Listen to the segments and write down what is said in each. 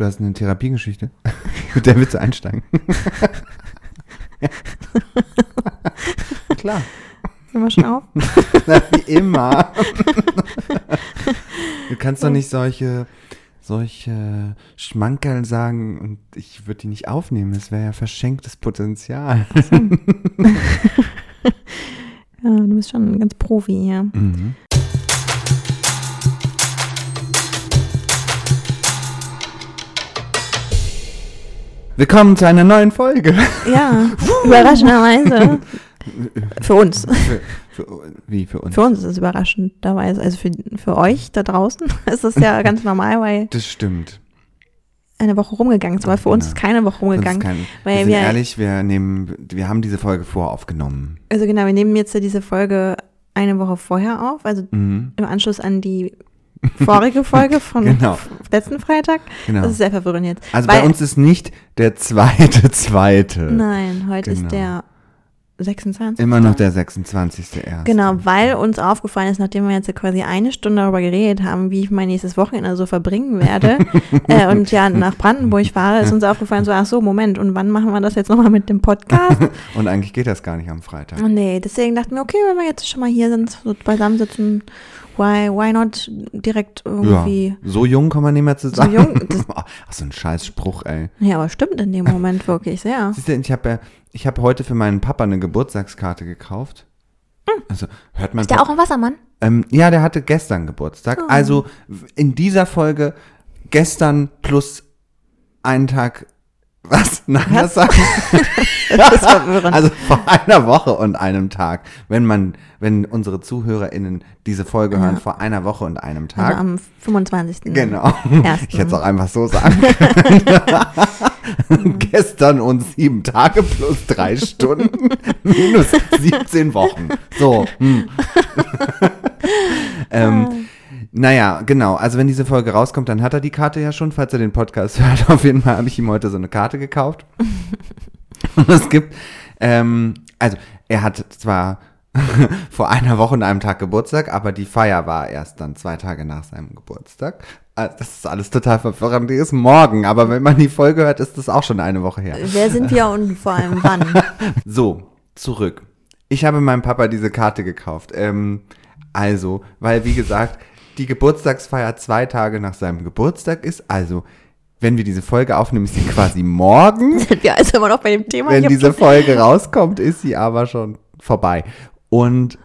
Du hast eine Therapiegeschichte. Mit der willst du einsteigen. Klar. Wir schon auf? Na, wie immer. du kannst doch nicht solche, solche Schmankerl sagen und ich würde die nicht aufnehmen. Das wäre ja verschenktes Potenzial. Ja, du bist schon ganz Profi hier. Mhm. Willkommen zu einer neuen Folge. Ja, überraschenderweise. Für uns. Für, für, wie für uns? Für uns ist es überraschenderweise. Also für, für euch da draußen ist es ja ganz normal, weil Das stimmt. eine Woche rumgegangen ist. Aber für uns Ja. ist keine Woche rumgegangen. kein, weil wir sind wir- ehrlich, wir nehmen, wir haben diese Folge voraufgenommen. Also genau, wir nehmen jetzt ja diese Folge eine Woche vorher auf. Also Mhm. im Anschluss an die vorige Folge von Genau. letzten Freitag. Genau. Das ist sehr verwirrend jetzt. Also Weil- bei uns ist nicht der zweite, zweite. Nein, heute Genau. ist der 26. Immer noch der 26. erst. Genau, weil uns aufgefallen ist, nachdem wir jetzt quasi eine Stunde darüber geredet haben, wie ich mein nächstes Wochenende so verbringen werde äh, und ja nach Brandenburg fahre, ist uns aufgefallen, so, ach so, Moment, und wann machen wir das jetzt nochmal mit dem Podcast? Und eigentlich geht das gar nicht am Freitag. nee, deswegen dachten wir, okay, wenn wir jetzt schon mal hier sind, so beisammen sitzen, why, why not direkt irgendwie... Ja, so jung kommen wir nicht mehr zusammen. So jung, das- Ach, so ein scheiß Spruch, ey. Ja, aber stimmt in dem Moment wirklich sehr. Siehst du, ich habe ja, ich habe heute für meinen Papa eine Geburtstagskarte gekauft. Also hört man. Hm. Ist der auch ein Wassermann? Ähm, ja, der hatte gestern Geburtstag. Oh. Also in dieser Folge gestern plus einen Tag. Was? Nein, das Was? sagt. Das verwirrend. Also vor einer Woche und einem Tag. Wenn man, wenn unsere ZuhörerInnen diese Folge hören, vor einer Woche und einem also Tag. am 25. Genau. Ersten. Ich hätte es auch einfach so sagen können. Gestern und sieben Tage plus drei Stunden minus 17 Wochen. So. Hm. ähm, naja, genau. Also wenn diese Folge rauskommt, dann hat er die Karte ja schon, falls er den Podcast hört. Auf jeden Fall habe ich ihm heute so eine Karte gekauft. Und es gibt, ähm, also er hat zwar vor einer Woche und einem Tag Geburtstag, aber die Feier war erst dann zwei Tage nach seinem Geburtstag. Also Das ist alles total verwirrend. Die ist morgen, aber wenn man die Folge hört, ist das auch schon eine Woche her. Wer sind wir und vor allem wann? So, zurück. Ich habe meinem Papa diese Karte gekauft. Ähm, also, weil wie gesagt, die Geburtstagsfeier zwei Tage nach seinem Geburtstag ist. Also, wenn wir diese Folge aufnehmen, ist sie quasi morgen. Sind wir also immer noch bei dem Thema? Wenn diese Folge rauskommt, ist sie aber schon vorbei. Und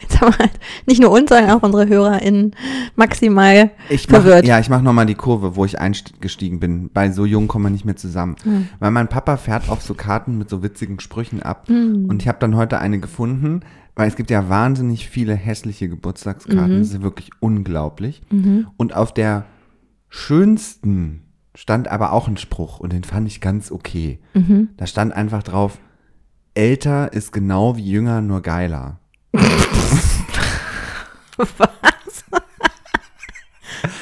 Jetzt haben wir halt nicht nur uns, sondern auch unsere HörerInnen maximal ich mach, verwirrt. ja, ich mache nochmal die Kurve, wo ich eingestiegen bin. Bei so jung kommen wir nicht mehr zusammen. Hm. Weil mein Papa fährt auf so Karten mit so witzigen Sprüchen ab. Hm. Und ich habe dann heute eine gefunden, weil es gibt ja wahnsinnig viele hässliche Geburtstagskarten. Mhm. Das ist wirklich unglaublich. Und auf der schönsten stand aber auch ein Spruch und den fand ich ganz okay. Mhm. Da stand einfach drauf, älter ist genau wie jünger, nur geiler.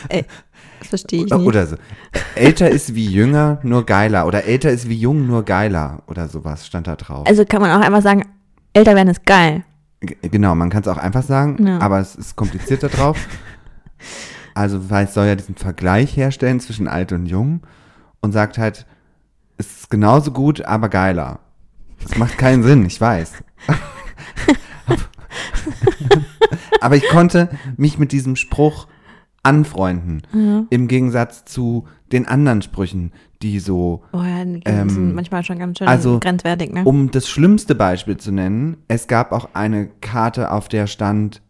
Ey, das verstehe ich nicht. Oder so. Älter ist wie jünger, nur geiler. Oder älter ist wie jung, nur geiler. Oder sowas stand da drauf. Also kann man auch einfach sagen, älter werden ist geil. G- genau, man kann es auch einfach sagen, Ja. aber es ist komplizierter drauf. Also, weil es soll ja diesen Vergleich herstellen zwischen alt und jung und sagt halt, es ist genauso gut, aber geiler. Das macht keinen Sinn, ich weiß. aber ich konnte mich mit diesem Spruch anfreunden. Im Gegensatz zu den anderen Sprüchen, die so Oh ja, die Ähm, sind manchmal schon ganz schön also, grenzwertig, ne? Um das schlimmste Beispiel zu nennen, es gab auch eine Karte, auf der stand,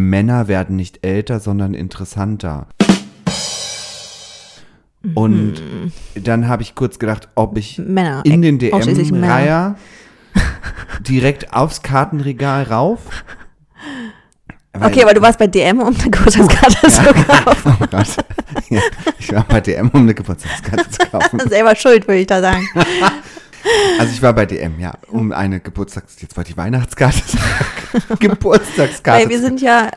Männer werden nicht älter, sondern interessanter. Und dann habe ich kurz gedacht, ob ich Männer. in den. DM-Reiher direkt aufs Kartenregal rauf. Weil- Okay, aber du warst bei DM, um eine Geburtstagskarte zu kaufen. Oh Gott. Ja, ich war bei DM, um eine Geburtstagskarte zu kaufen. Selber schuld, würde ich da sagen. Also ich war bei DM, ja, um eine Geburtstags... Jetzt wollte ich Weihnachtskarte sagen. Geburtstagskarte. Weil wir sind ja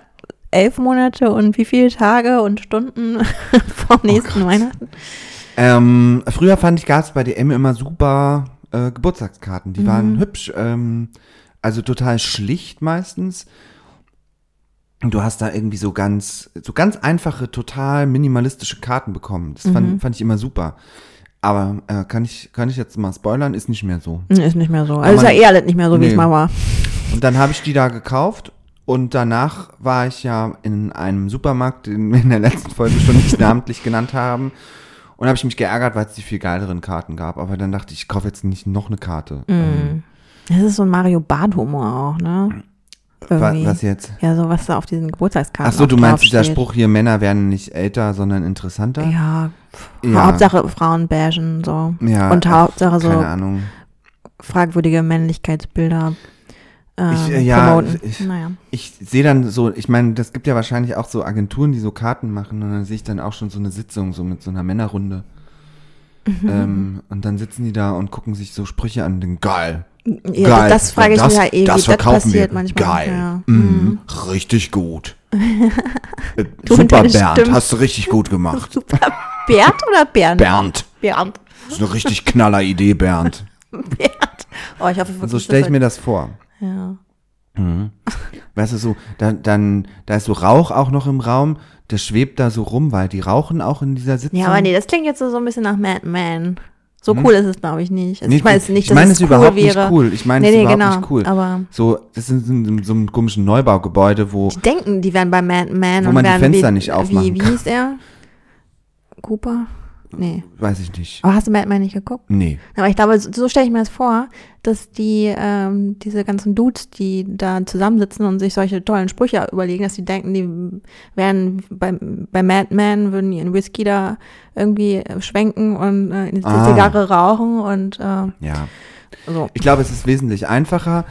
elf Monate und wie viele Tage und Stunden vom nächsten Weihnachten. Ähm, früher fand ich, gab es bei DM immer super äh, Geburtstagskarten. Die Mhm. waren hübsch, ähm, also total schlicht meistens. Und du hast da irgendwie so ganz, so ganz einfache, total minimalistische Karten bekommen. Das Mhm. fand, fand ich immer super. Aber äh, kann, ich, kann ich jetzt mal spoilern? Ist nicht mehr so. Ist nicht mehr so. Also ist ja eh alles nicht mehr so, wie Nee. es mal war. Und dann habe ich die da gekauft und danach war ich ja in einem Supermarkt, den wir in der letzten Folge schon nicht namentlich genannt haben. Und habe ich mich geärgert, weil es die viel geileren Karten gab. Aber dann dachte ich, ich kaufe jetzt nicht noch eine Karte. Ähm, Das ist so ein Mario Bart-Humor auch, ne? Irgendwie. was jetzt? Ja, so was da auf diesen Geburtstagskarten Ach so, du meinst dieser. Spruch hier, Männer werden nicht älter, sondern interessanter? Ja, Ja. Hauptsache Frauen bashen, so. Ja, Und äh, Hauptsache so fragwürdige Männlichkeitsbilder äh, Ich, äh, ja, promoten. ich- naja. Ich sehe dann so, ich meine, das gibt ja wahrscheinlich auch so Agenturen, die so Karten machen und dann sehe ich dann auch schon so eine Sitzung, so mit so einer Männerrunde. Mhm. Ähm, und dann sitzen die da und gucken sich so Sprüche an, den geil. Ja, geil. das frage ich das, mich ja eh, Das das passiert wir. manchmal. Geil. Ja. Mhm. Richtig gut. Äh, Super, Bernd. Stimme. Hast du richtig gut gemacht. Super. Bernd oder Bernd? Bernd. Bernd. Das ist eine richtig knaller Idee, Bernd. Bernd. Oh, ich hoffe wirklich, So stelle ich das mir das vor. Ja. Weißt du, so, dann, dann, da ist so Rauch auch noch im Raum, der schwebt da so rum, weil die rauchen auch in dieser Sitzung. ja, aber nee, das klingt jetzt so, so ein bisschen nach Mad Men. So cool ist es, glaube ich, nicht. Also Nee, ich meine nicht, Mhm. ich dass meine es es cool überhaupt wäre. nicht cool. Ich meine nee, es nee, überhaupt genau, nicht cool. Aber So, das ist in, in so einem komischen Neubaugebäude, wo, die denken, die wären bei Mad Men Wo und man die Fenster wie, nicht aufmachen Wie, wie hieß er? Cooper? Nee. weiß ich nicht. Aber hast du Mad Men nicht geguckt? Nee. Aber ich glaube, so, so stelle ich mir das vor, dass die, ähm, diese ganzen Dudes, die da zusammensitzen und sich solche tollen Sprüche überlegen, dass die denken, die wären bei, bei Mad Men, würden ihren Whisky da irgendwie schwenken und äh, eine Ah. Zigarre rauchen und äh, Ja. so. Ich glaube, es ist wesentlich einfacher.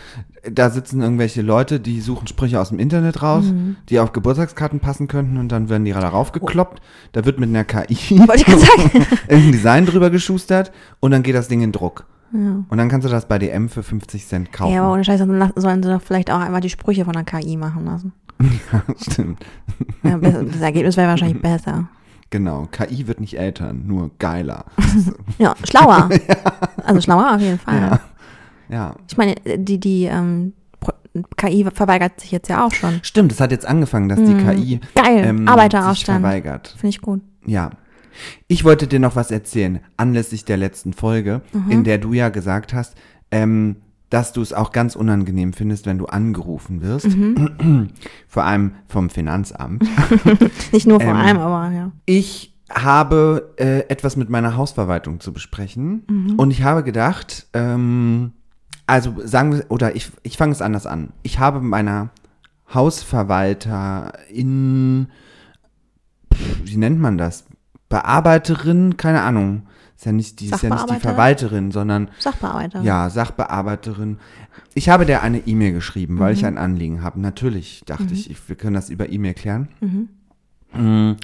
Da sitzen irgendwelche Leute, die suchen Sprüche aus dem Internet raus, Mhm. die auf Geburtstagskarten passen könnten und dann werden die da raufgekloppt. Da wird mit einer KI irgendein Design drüber geschustert und dann geht das Ding in Druck. ja. Und dann kannst du das bei DM für 50 Cent kaufen. ja, aber ohne Scheiß, dann sollen sie doch vielleicht auch einfach die Sprüche von der KI machen lassen. Stimmt. Ja, das Ergebnis wäre wahrscheinlich besser. Genau. KI wird nicht älter, nur geiler. Ja, schlauer. Also schlauer auf jeden Fall. Ja. Ja. Ich meine, die, die ähm, KI verweigert sich jetzt ja auch schon. Stimmt, es hat jetzt angefangen, dass die KI Geil, ähm, sich Arbeiteraufstand. verweigert. Finde ich gut. Ja. Ich wollte dir noch was erzählen, anlässlich der letzten Folge, Mhm. in der du ja gesagt hast, ähm, dass du es auch ganz unangenehm findest, wenn du angerufen wirst. Mhm. Vor allem vom Finanzamt. Nicht nur vor Ähm, allem, aber ja. Ich habe äh, etwas mit meiner Hausverwaltung zu besprechen Mhm. und ich habe gedacht, ähm, also sagen wir, oder ich, ich fange es anders an. Ich habe meiner Hausverwalterin, wie nennt man das? Bearbeiterin, keine Ahnung. Ist ja nicht, die ist ja nicht die Sachbearbeiterin? Verwalterin, sondern Sachbearbeiter. ja, Sachbearbeiterin. Ich habe der eine E-Mail geschrieben, weil Mhm. ich ein Anliegen habe. Natürlich dachte ich, ich, wir können das über E-Mail klären. Mhm. Mm.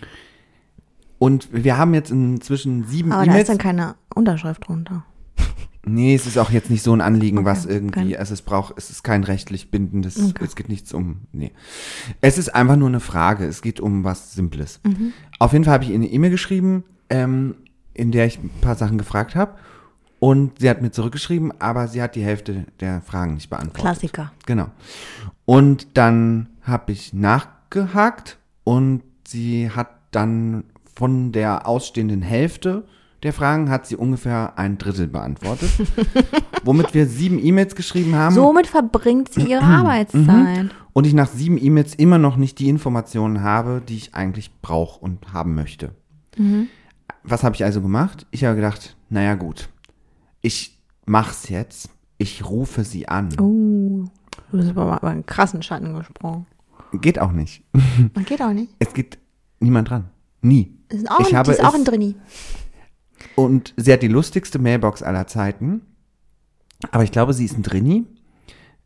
Und wir haben jetzt inzwischen sieben Aber da ist E-Mails. dann keine Unterschrift drunter. Nee, es ist auch jetzt nicht so ein Anliegen, Okay, was irgendwie, okay. also es braucht, es ist kein rechtlich bindendes, Okay. es geht nichts um, nee. Es ist einfach nur eine Frage, es geht um was Simples. Mhm. Auf jeden Fall habe ich ihr eine E-Mail geschrieben, ähm, in der ich ein paar Sachen gefragt habe und sie hat mir zurückgeschrieben, aber sie hat die Hälfte der Fragen nicht beantwortet. Klassiker. Genau. Und dann habe ich nachgehakt und sie hat dann von der ausstehenden Hälfte der Fragen hat sie ungefähr ein Drittel beantwortet, womit wir sieben E-Mails geschrieben haben Somit verbringt sie ihre Mhm. Arbeitszeit. und ich nach sieben E-Mails immer noch nicht die Informationen habe, die ich eigentlich brauche und haben möchte. Was habe ich also gemacht? Ich habe gedacht, naja gut, ich mach's jetzt, ich rufe sie an. Uh, du bist aber mal über einen krassen Schatten gesprungen. Geht auch nicht. Geht auch nicht. Es geht niemand dran. Nie. Ist auch, Ich ein, habe ist auch ein Drini. Und sie hat die lustigste Mailbox aller Zeiten. Aber ich glaube, sie ist ein Drini.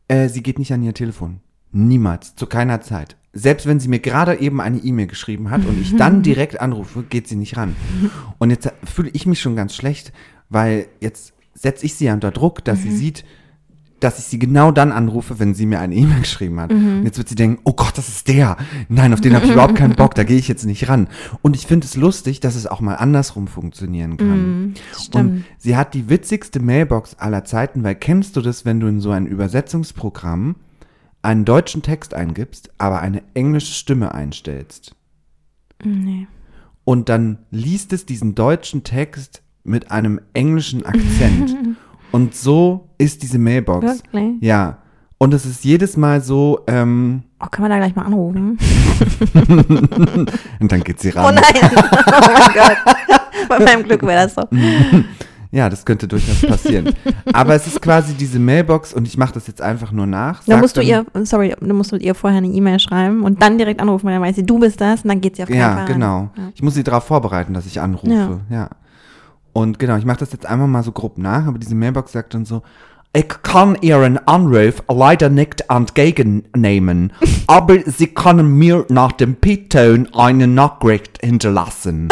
Äh, sie geht nicht an ihr Telefon. Niemals. Zu keiner Zeit. Selbst wenn sie mir gerade eben eine E-Mail geschrieben hat und ich dann direkt anrufe, geht sie nicht ran. Und jetzt fühle ich mich schon ganz schlecht, weil jetzt setze ich sie unter Druck, dass sie sieht, dass ich sie genau dann anrufe, wenn sie mir eine E-Mail geschrieben hat. Und jetzt wird sie denken, oh Gott, das ist der. Nein, auf den habe ich überhaupt keinen Bock, da gehe ich jetzt nicht ran. Und ich finde es lustig, dass es auch mal andersrum funktionieren kann. das Und sie hat die witzigste Mailbox aller Zeiten, weil kennst du das, wenn du in so ein Übersetzungsprogramm einen deutschen Text eingibst, aber eine englische Stimme einstellst. Nee. Und dann liest es diesen deutschen Text mit einem englischen Akzent. Und so ist diese Mailbox. Wirklich? Ja. Und es ist jedes Mal so, ähm, Oh, kann man da gleich mal anrufen? und dann geht sie Oh ran. nein. Oh mein Gott. Bei meinem Glück wäre das so. Ja, das könnte durchaus passieren. Aber es ist quasi diese Mailbox und ich mache das jetzt einfach nur nach. Dann Sag musst du ihr, sorry, du musst ihr vorher eine E-Mail schreiben und dann direkt anrufen, weil dann weiß sie, du bist das und dann geht sie auf keinen Fall Ja, ran. genau. Ja. Ich muss sie darauf vorbereiten, dass ich anrufe. Ja. Und genau, ich mache das jetzt einmal mal so grob nach, aber diese Mailbox sagt dann so, ich kann Ihren Anruf leider nicht entgegennehmen, aber Sie können mir nach dem Piepton eine Nachricht hinterlassen.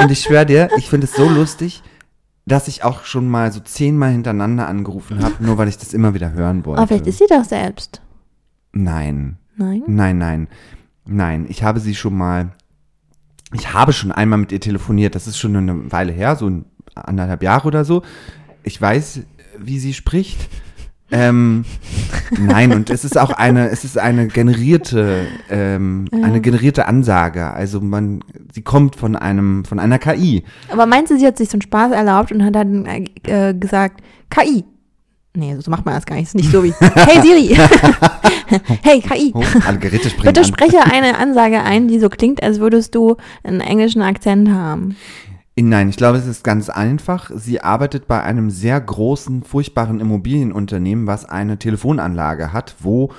Und ich schwöre dir, ich finde es so lustig, dass ich auch schon mal so zehnmal hintereinander angerufen habe, nur weil ich das immer wieder hören wollte. Aber vielleicht ist sie das selbst. Nein, Nein? nein, nein, nein. Ich habe sie schon mal, ich habe schon einmal mit ihr telefoniert. Das ist schon eine Weile her, so ein anderthalb Jahre oder so. Ich weiß, wie sie spricht. Ähm, nein, und es ist auch eine, es ist eine generierte, ähm, eine generierte Ansage. Also man, sie kommt von einem, von einer KI. Aber meinst du, sie hat sich so einen Spaß erlaubt und hat dann äh, äh, gesagt, KI. Nee, so macht man das gar nicht. Das ist nicht so wie, hey Siri. hey KI. Oh, Geräte springen Bitte an. spreche eine Ansage ein, die so klingt, als würdest du einen englischen Akzent haben. Nein, ich glaube, es ist ganz einfach. Sie arbeitet bei einem sehr großen, furchtbaren Immobilienunternehmen, was eine Telefonanlage hat, wo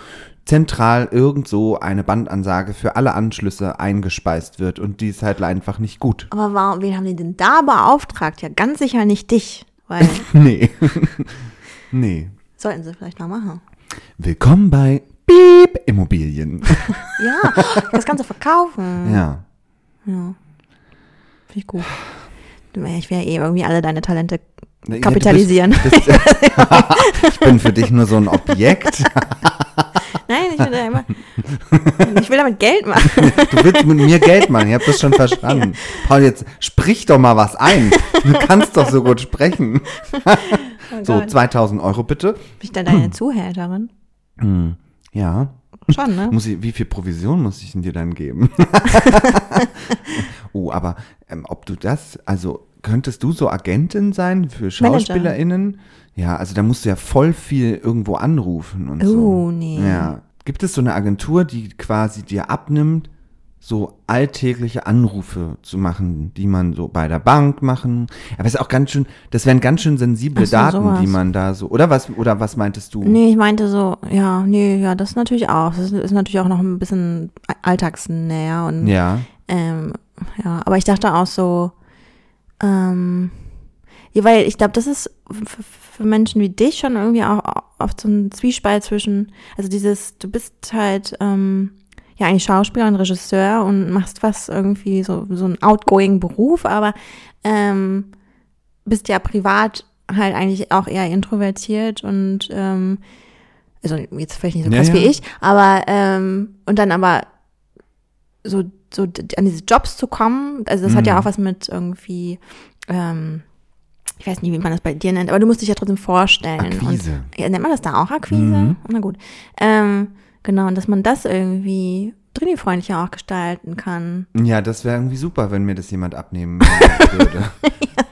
zentral irgend so eine Bandansage für alle Anschlüsse eingespeist wird und die ist halt einfach nicht gut. Aber warum, wen haben die denn da beauftragt? Ja, ganz sicher nicht dich. Weil, Nee. nee. sollten sie vielleicht mal machen. Willkommen bei Piep Immobilien. Ja, das du verkaufen. ja. Ja. Finde ich gut. Ich werde eh irgendwie alle deine Talente Ja, kapitalisieren. Bist, bist, ich bin für dich nur so ein Objekt. Nein, ich will da immer. Ich will damit Geld machen. Du willst mit mir Geld machen, ich habe das schon verstanden. Paul, jetzt sprich doch mal was ein. Du kannst doch so gut sprechen. So, Gott. 2000 Euro bitte. Bin ich dann deine Zuhälterin? Ja. Schon, ne? Muss ich, wie viel Provision muss ich denn dir dann geben? oh, aber ähm, ob du das, also könntest du so Agentin sein für SchauspielerInnen? Ja, also da musst du ja voll viel irgendwo anrufen und so. Oh, nee. Ja. Gibt es so eine Agentur, die quasi dir abnimmt, so alltägliche Anrufe zu machen, die man so bei der Bank machen? Aber es ist auch ganz schön, das wären ganz schön sensible so, Daten, sowas. die man da so, oder was, oder was meintest du? Nee, ich meinte so, ja, nee, ja, das natürlich auch. Das ist, natürlich auch noch ein bisschen alltagsnäher und Ja. Ähm, ja, aber ich dachte auch so, ähm, ja, weil ich glaube, das ist f- f- für Menschen wie dich schon irgendwie auch oft so ein Zwiespalt zwischen, also dieses, du bist halt, ähm, ja, eigentlich Schauspieler und Regisseur und machst was irgendwie so, so ein outgoing Beruf, aber ähm, bist ja privat halt eigentlich auch eher introvertiert und ähm, also jetzt vielleicht nicht so Ja, krass ja. wie ich, aber ähm, und dann aber so, so an diese Jobs zu kommen, also das hat ja Mhm. auch was mit irgendwie, ähm, ich weiß nicht, wie man das bei dir nennt, aber du musst dich ja trotzdem vorstellen. Akquise. Und, ja, nennt man das da auch Akquise? Mhm. Na gut. Ähm, genau, und dass man das irgendwie Trini-freundlicher auch gestalten kann. Ja, das wäre irgendwie super, wenn mir das jemand abnehmen würde.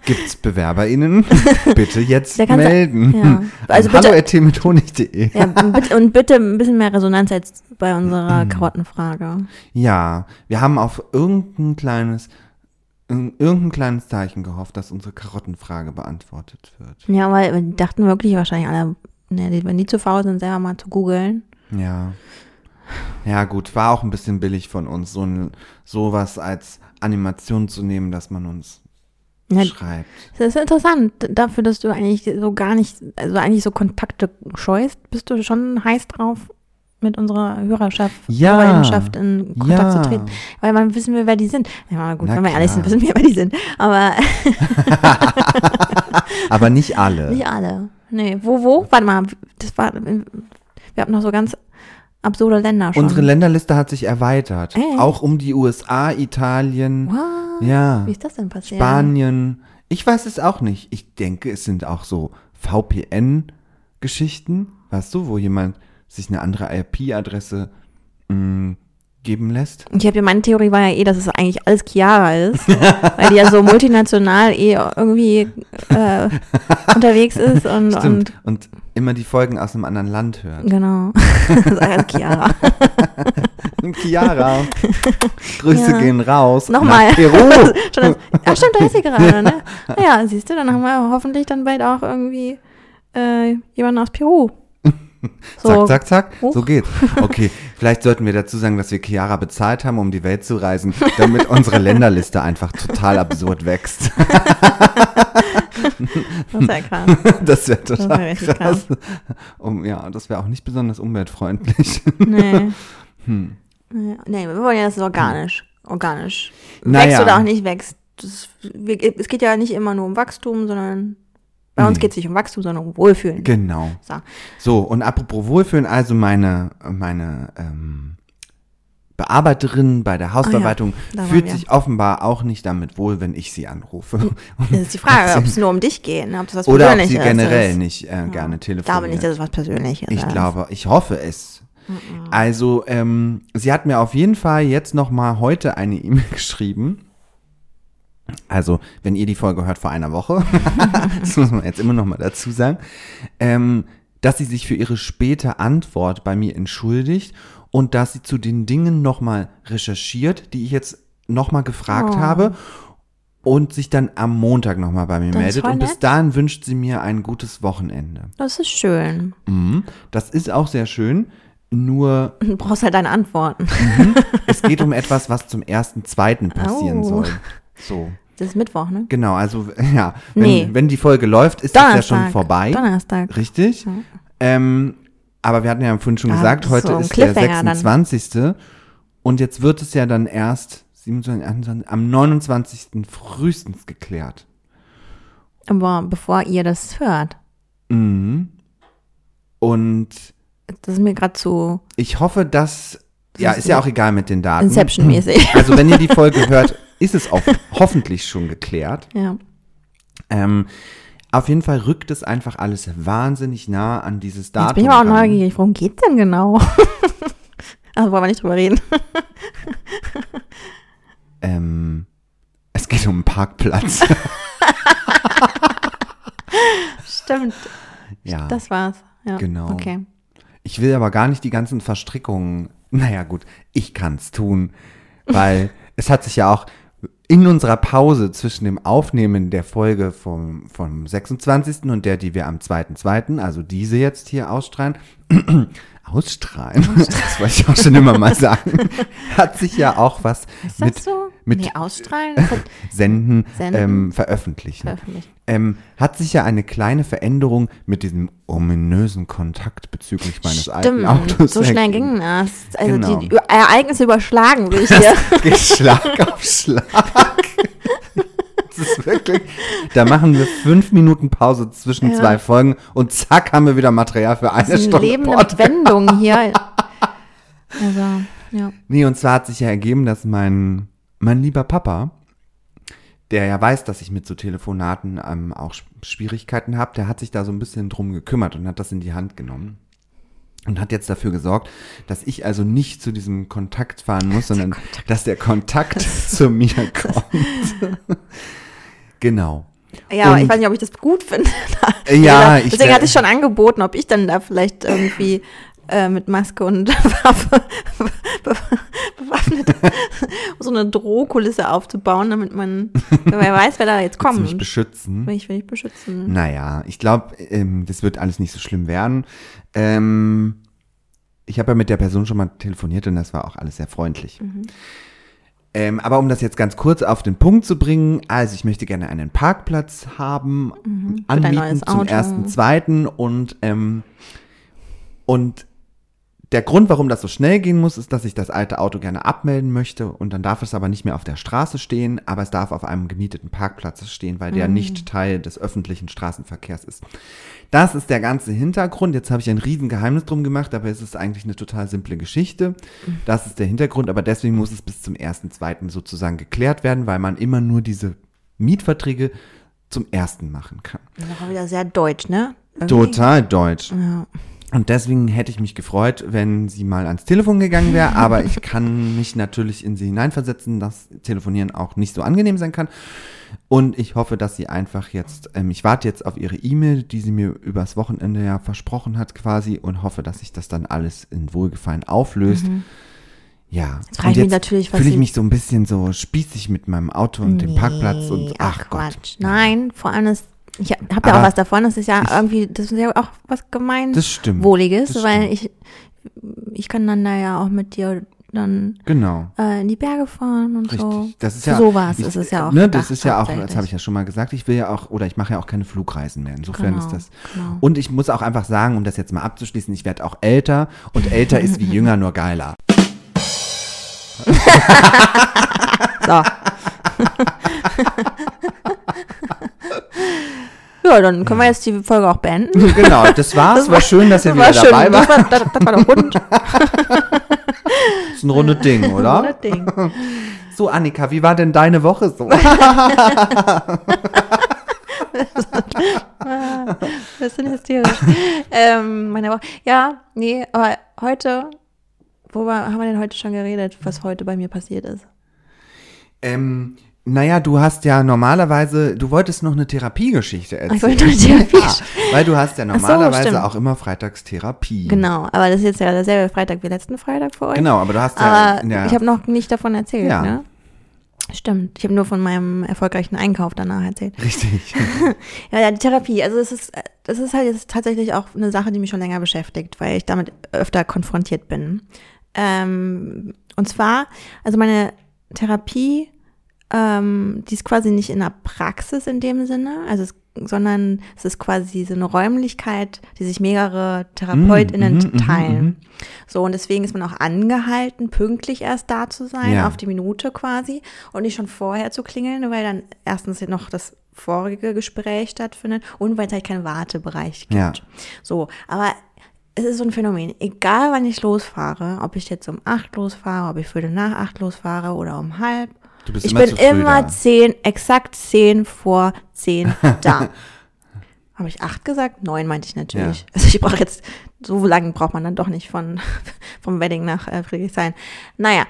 Gibt's BewerberInnen? Bitte jetzt melden. ja. Also bitte- hallo.tmetonig.de. Ja, und bitte, und bitte ein bisschen mehr Resonanz als bei Mhm. unserer Karottenfrage. Ja, wir haben auf irgendein kleines, in- irgendein kleines Zeichen gehofft, dass unsere Karottenfrage beantwortet wird. Ja, weil wir dachten wirklich wahrscheinlich alle, ne, die- wenn die zu faul sind, selber mal zu googeln. Ja. Ja, gut, war auch ein bisschen billig von uns, so ein, sowas als Animation zu nehmen, dass man uns Ja, schreibt. das ist interessant. Dafür, dass du eigentlich so gar nicht, also eigentlich so Kontakte scheust, bist du schon heiß drauf, mit unserer Hörerschaft, Ja. Hörerinnenschaft in Kontakt Ja. zu treten. Weil man wissen wir, wer die sind. Ja, gut, Na wenn wir ehrlich sind, wissen wir, wer die sind. Aber Aber nicht alle. nicht alle. Nee, wo, wo? Warte mal, das war, wir hatten noch so ganz absurde Länder schon. Unsere Länderliste hat sich erweitert. Echt? Auch um die USA, Italien, What? ja, Wie ist das denn passiert? Spanien, Ich weiß es auch nicht. Ich denke, es sind auch so VPN-Geschichten, weißt du, wo jemand sich eine andere IP-Adresse mm, geben lässt. Ich habe ja, meine Theorie war ja eh, dass es eigentlich alles Chiara ist, weil die ja so multinational eh irgendwie äh, unterwegs ist und, und Und immer die Folgen aus einem anderen Land hört. genau. das ist alles Chiara. Chiara, Grüße Ja. gehen raus. Nochmal. Peru. Schon ach stimmt, da ist sie gerade, ne? Ja, siehst du, dann haben wir hoffentlich dann bald auch irgendwie äh, jemanden aus Peru. Zack, zack, zack. Huch. So geht's. Okay, vielleicht sollten wir dazu sagen, dass wir Chiara bezahlt haben, um die Welt zu reisen, damit unsere Länderliste einfach total absurd wächst. Das ja krass. Das wäre total wär richtig krass. Um, ja, das wäre auch nicht besonders umweltfreundlich. Nee. Hm. Nee, nee, wir wollen ja, dass es organisch, organisch Naja. wächst oder auch nicht wächst. Das, wir, es geht ja nicht immer nur um Wachstum, sondern bei uns Nee. geht es nicht um Wachstum, sondern um Wohlfühlen. Genau. So. So, und apropos Wohlfühlen, also meine, meine ähm, Bearbeiterin bei der Hausverwaltung da waren fühlt sich offenbar auch nicht damit wohl, wenn ich sie anrufe. Das ist die Frage, ob es nur um dich geht, ne? ob das was Oder ob sie generell ist. nicht äh, gerne Ich telefoniert. glaube nicht, dass es was Persönliches Ich ist. glaube, ich hoffe es. Also, ähm, sie hat mir auf jeden Fall jetzt noch mal heute eine E-Mail geschrieben. Also, wenn ihr die Folge hört vor einer Woche, das muss man jetzt immer noch mal dazu sagen, ähm, dass sie sich für ihre späte Antwort bei mir entschuldigt und dass sie zu den Dingen noch mal recherchiert, die ich jetzt noch mal gefragt Oh. habe und sich dann am Montag noch mal bei mir Das meldet. Und bis dahin wünscht sie mir ein gutes Wochenende. Das ist schön. Mhm. Das ist auch sehr schön. Nur Du brauchst halt deine Antworten. es geht um etwas, was zum ersten, zweiten passieren Oh. soll. So. Das ist Mittwoch, ne? Genau, also ja, wenn, Nee. wenn die Folge läuft, ist es ja schon vorbei. Donnerstag. Richtig? Ähm, aber wir hatten ja vorhin schon Ah, gesagt, so heute ein ist der Cliffhanger dann. 26. Und jetzt wird es ja dann erst 27, 28, am 29. frühestens geklärt. Aber bevor ihr das hört, Mhm. Und das ist mir gerade zu ich hoffe, dass. Ja, ist ist ja auch egal mit den Daten. Inception-mäßig. Also, wenn ihr die Folge hört, ist es auch hoffentlich schon geklärt. ja. Ähm, auf jeden Fall rückt es einfach alles wahnsinnig nah an dieses Datum. Jetzt bin ich aber auch ran. neugierig. Worum geht's denn genau? also wollen wir nicht drüber reden. Ähm, es geht um einen Parkplatz. Stimmt. ja. Das war's. Ja. Genau. Okay. Ich will aber gar nicht die ganzen Verstrickungen. Naja, gut, ich kann's tun, weil es hat sich ja auch in unserer Pause zwischen dem Aufnehmen der Folge vom, vom 26. und der, die wir am 2.2., also diese jetzt hier ausstrahlen, ausstrahlen, das wollte ich auch schon immer mal sagen, hat sich ja auch was mit so? mit- nee, ausstrahlen? Hat Senden, Senden. Ähm, veröffentlichen. veröffentlicht. ähm, hat sich ja eine kleine Veränderung mit diesem ominösen Kontakt bezüglich meines alten Stimmt, Autos so schnell ging das. Also Genau. die Ereignisse überschlagen sich hier. Schlag auf Schlag. Das ist wirklich. Da machen wir fünf Minuten Pause zwischen Ja. zwei Folgen und zack haben wir wieder Material für eine Das ist Stunde. lebende Podcast. Wendung hier. Also, ja. Nee, und zwar hat sich ja ergeben, dass mein, mein lieber Papa, der ja weiß, dass ich mit so Telefonaten ähm, auch Sch- Schwierigkeiten habe, der hat sich da so ein bisschen drum gekümmert und hat das in die Hand genommen. Und hat jetzt dafür gesorgt, dass ich also nicht zu diesem Kontakt fahren muss, sondern dass der Kontakt zu mir kommt. Genau. Ja, Und- ich weiß nicht, ob ich das gut finde. Ja, ich Deswegen wär- hatte ich schon angeboten, ob ich dann da vielleicht irgendwie äh, mit Maske und Waffe be- bewaffnet so eine Drohkulisse aufzubauen, damit man, wer weiß, wer da jetzt Willst kommt. du mich beschützen. Will ich, will ich beschützen. Naja, ich glaube, ähm, das wird alles nicht so schlimm werden. Ähm, ich habe ja mit der Person schon mal telefoniert und das war auch alles sehr freundlich. Mhm. Ähm, aber um das jetzt ganz kurz auf den Punkt zu bringen, also ich möchte gerne einen Parkplatz haben, Mhm. neues zum ersten, zweiten und ähm, und der Grund, warum das so schnell gehen muss, ist, dass ich das alte Auto gerne abmelden möchte und dann darf es aber nicht mehr auf der Straße stehen, aber es darf auf einem gemieteten Parkplatz stehen, weil der Mhm. nicht Teil des öffentlichen Straßenverkehrs ist. Das ist der ganze Hintergrund. Jetzt habe ich ein riesen Geheimnis drum gemacht, aber es ist eigentlich eine total simple Geschichte. Das ist der Hintergrund, aber deswegen muss es bis zum ersten, zweiten sozusagen geklärt werden, weil man immer nur diese Mietverträge zum ersten machen kann. Das ist auch wieder sehr deutsch, ne? Irgendwie. Total deutsch. Ja. Und deswegen hätte ich mich gefreut, wenn sie mal ans Telefon gegangen wäre, aber ich kann mich natürlich in sie hineinversetzen, dass Telefonieren auch nicht so angenehm sein kann. Und ich hoffe, dass sie einfach jetzt, ähm, ich warte jetzt auf ihre E-Mail, die sie mir übers Wochenende ja versprochen hat quasi und hoffe, dass sich das dann alles in Wohlgefallen auflöst. Ja, Jetzt natürlich, was fühle ich mich so ein bisschen so spießig mit meinem Auto und dem Parkplatz und Nee, ach, Gott. Quatsch. Nein, vor allem ist, ich habe ja auch Aber was davon, das ist ja irgendwie, das ist ja auch was gemein Das stimmt. Wohliges, Das weil ich, ich kann dann da ja auch mit dir dann Genau. äh, in die Berge fahren und so. Richtig. Das ist ja sowas ich, ist es ja auch. Ne, das ist ja auch, das habe ich ja schon mal gesagt, ich will ja auch, oder ich mache ja auch keine Flugreisen mehr. Insofern Genau, ist das. genau. Und ich muss auch einfach sagen, um das jetzt mal abzuschließen, ich werde auch älter und älter ist wie jünger, nur geiler. So. Ja, dann können wir jetzt die Folge auch beenden. Genau, das war's. war schön, dass ihr wieder Das war dabei schön. wart. Das war, das, das war doch rund. Das ist ein rundes Ding, oder? Rundes Ding. So, Annika, wie war denn deine Woche so? Bisschen hysterisch. ähm, meine Woche. Ja, nee, aber heute, worüber haben wir denn heute schon geredet, was heute bei mir passiert ist? ähm, naja, du hast ja normalerweise, du wolltest noch eine Therapiegeschichte erzählen. Ich wollte eine Therapie- Ja, weil du hast ja so, normalerweise stimmt. auch immer Freitagstherapie. Genau, aber das ist jetzt ja derselbe Freitag wie letzten Freitag für euch. Genau, aber du hast ja, der, ich habe noch nicht davon erzählt, Ja. ne? Stimmt, ich habe nur von meinem erfolgreichen Einkauf danach erzählt. richtig. Ja, ja, die Therapie. Also es ist, das ist halt jetzt tatsächlich auch eine Sache, die mich schon länger beschäftigt, weil ich damit öfter konfrontiert bin. Ähm, und zwar, also meine Therapie, ähm, die ist quasi nicht in der Praxis in dem Sinne, also es, sondern es ist quasi so eine Räumlichkeit, die sich mehrere TherapeutInnen Mhm, mhm, teilen. mhm. So, und deswegen ist man auch angehalten, pünktlich erst da zu sein, Ja. auf die Minute quasi, und nicht schon vorher zu klingeln, weil dann erstens noch das vorige Gespräch stattfindet und weil es halt keinen Wartebereich gibt. Ja. So, aber es ist so ein Phänomen. Egal wann ich losfahre, ob ich jetzt um acht losfahre, ob ich viertel nach acht losfahre oder um halb, Du bist ich immer bin immer da. zehn, exakt zehn vor zehn da. Habe ich acht gesagt? Neun meinte ich natürlich. Ja. Also ich brauche jetzt, so lange braucht man dann doch nicht von, vom Wedding nach äh, Friedrichshain. Naja,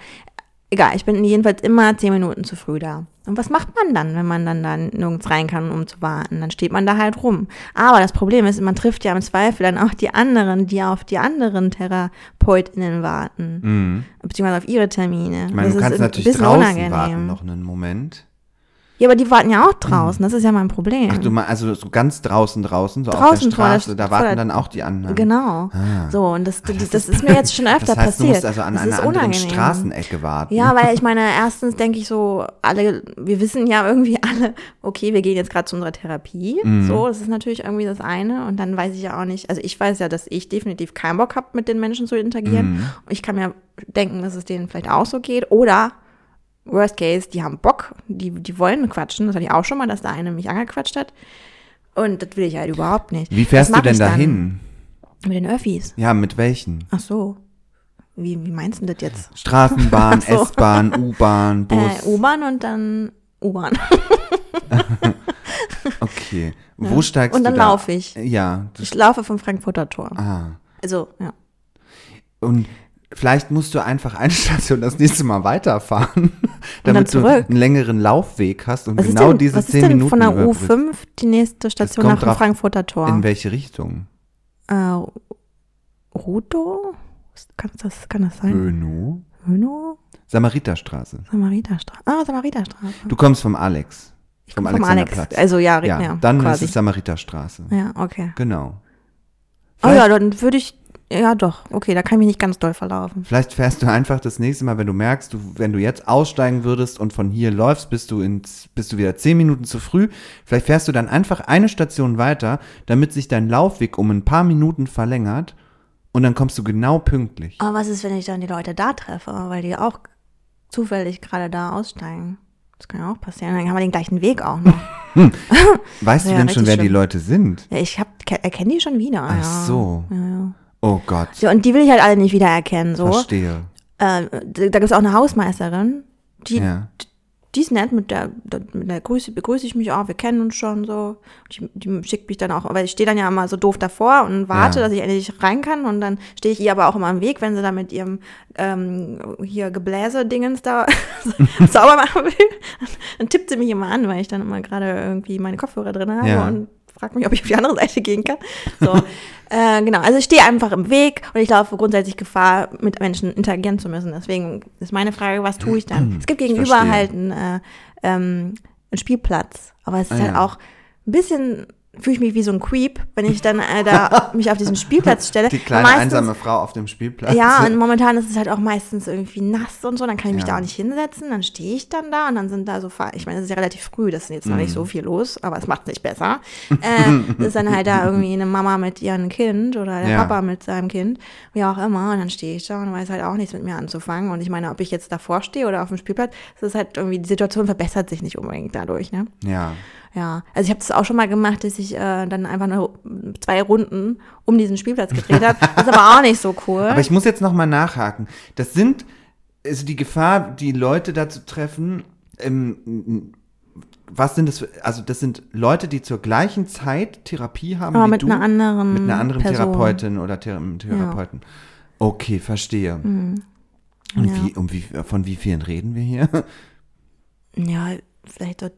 egal, ich bin jedenfalls immer zehn Minuten zu früh da. Und was macht man dann, wenn man dann da nirgends rein kann, um zu warten? Dann steht man da halt rum. Aber das Problem ist, man trifft ja im Zweifel dann auch die anderen, die auf die anderen TherapeutInnen warten. Mhm. Beziehungsweise auf ihre Termine. Ich meine, Das du ist kannst ein natürlich bisschen draußen unangenehm. warten noch einen Moment. Ja, aber die warten ja auch draußen, das ist ja mein Problem. Ach, du meinst, also so ganz draußen, draußen, so auf Draußen der vor der Straße, da vor warten der- dann auch die anderen. Genau. Ah. So, und das, das, das ist mir jetzt schon öfter Das heißt, du passiert. musst also an das einer anderen. Straßenecke warten. Ja, weil ich meine, erstens denke ich so, alle, wir wissen ja irgendwie alle, okay, wir gehen jetzt gerade zu unserer Therapie. Mhm. So, das ist natürlich irgendwie das eine. Und dann weiß ich ja auch nicht, also ich weiß ja, dass ich definitiv keinen Bock habe, mit den Menschen zu interagieren. Mhm. Und ich kann mir denken, dass es denen vielleicht auch so geht. Oder Worst Case, die haben Bock, die, die wollen quatschen. Das hatte ich auch schon mal, dass der eine mich angequatscht hat. Und das will ich halt überhaupt nicht. Wie fährst du denn dann? dahin? Mit den Öffis. Ja, mit welchen? Ach so. Wie, wie meinst du das jetzt? Straßenbahn, so. S-Bahn, U-Bahn, Bus. Äh, U-Bahn und dann U-Bahn. Okay. Wo steigst Und du dann da? laufe ich. Ja. Ich laufe vom Frankfurter Tor. ah. Also, ja. Und vielleicht musst du einfach eine Station das nächste Mal weiterfahren, damit du einen längeren Laufweg hast und Was genau denn, diese zehn Minuten von der überbrückst. U5 die nächste Station nach dem Frankfurter Tor? In welche Richtung? Äh, Rudo? Kann das, kann das sein? Hönow? Hönow? Samariterstraße. Samariterstraße. Ah, Samariterstraße. Du kommst vom Alex. Ich komme vom Alex. Also, ja, Ja, ja, dann quasi. ist es Samariterstraße. Ja, okay. Genau. Oh Vielleicht, ja, dann würde ich, ja doch, okay, da kann ich mich nicht ganz doll verlaufen. vielleicht fährst du einfach das nächste Mal, wenn du merkst, du, wenn du jetzt aussteigen würdest und von hier läufst, bist du, ins, bist du wieder zehn Minuten zu früh. Vielleicht fährst du dann einfach eine Station weiter, damit sich dein Laufweg um ein paar Minuten verlängert und dann kommst du genau pünktlich. Aber was ist, wenn ich dann die Leute da treffe, weil die auch zufällig gerade da aussteigen? Das kann ja auch passieren. Dann haben wir den gleichen Weg auch noch. Weißt du denn schon, wer die schlimm. Leute sind? ja, ich hab, erkenne die schon wieder. Ach ja. so. Ja, ja. Oh Gott. Ja, und die will ich halt alle nicht wiedererkennen. So. Verstehe. Äh, da gibt es auch eine Hausmeisterin, die, Ja. die ist nett, mit der, mit der grüße, begrüße ich mich auch, wir kennen uns schon so. Die, die schickt mich dann auch, weil ich stehe dann ja immer so doof davor und warte, Ja. dass ich endlich rein kann und dann stehe ich ihr aber auch immer im Weg, wenn sie da mit ihrem ähm, hier Gebläse-Dingens da sauber machen will. Dann tippt sie mich immer an, weil ich dann immer gerade irgendwie meine Kopfhörer drin habe Ja. und fragt mich, ob ich auf die andere Seite gehen kann. So, äh, genau, also ich stehe einfach im Weg und ich laufe grundsätzlich Gefahr, mit Menschen interagieren zu müssen. Deswegen ist meine Frage, was tue ich dann? Es gibt gegenüber halt einen, äh, ähm, einen Spielplatz, aber es ist Ah, halt ja. auch ein bisschen fühle ich mich wie so ein Creep, wenn ich dann äh, da mich auf diesen Spielplatz stelle. Die kleine Meistens- einsame Frau auf dem Spielplatz. ja, und momentan ist es halt auch meistens irgendwie nass und so, dann kann ich mich Ja. da auch nicht hinsetzen, dann stehe ich dann da und dann sind da so, ich meine, es ist ja relativ früh, das ist jetzt noch Mhm. nicht so viel los, aber es macht nicht besser. äh, ist dann halt da irgendwie eine Mama mit ihrem Kind oder der Ja. Papa mit seinem Kind, wie auch immer, und dann stehe ich da und weiß halt auch nichts mit mir anzufangen und ich meine, ob ich jetzt davor stehe oder auf dem Spielplatz, das ist halt irgendwie, die Situation verbessert sich nicht unbedingt dadurch, ne? ja. Ja, also ich habe das auch schon mal gemacht, dass ich äh, dann einfach nur zwei Runden um diesen Spielplatz gedreht habe. Das ist aber auch nicht so cool. Aber ich muss jetzt noch mal nachhaken. Das sind, also die Gefahr, die Leute dazu treffen, ähm, was sind das für, also das sind Leute, die zur gleichen Zeit Therapie haben aber wie mit du? einer anderen mit einer anderen Person. Therapeutin oder Thera Therapeuten. Okay, verstehe. Und Mhm. Ja. wie, um wie, von wie vielen reden wir hier? Ja, vielleicht so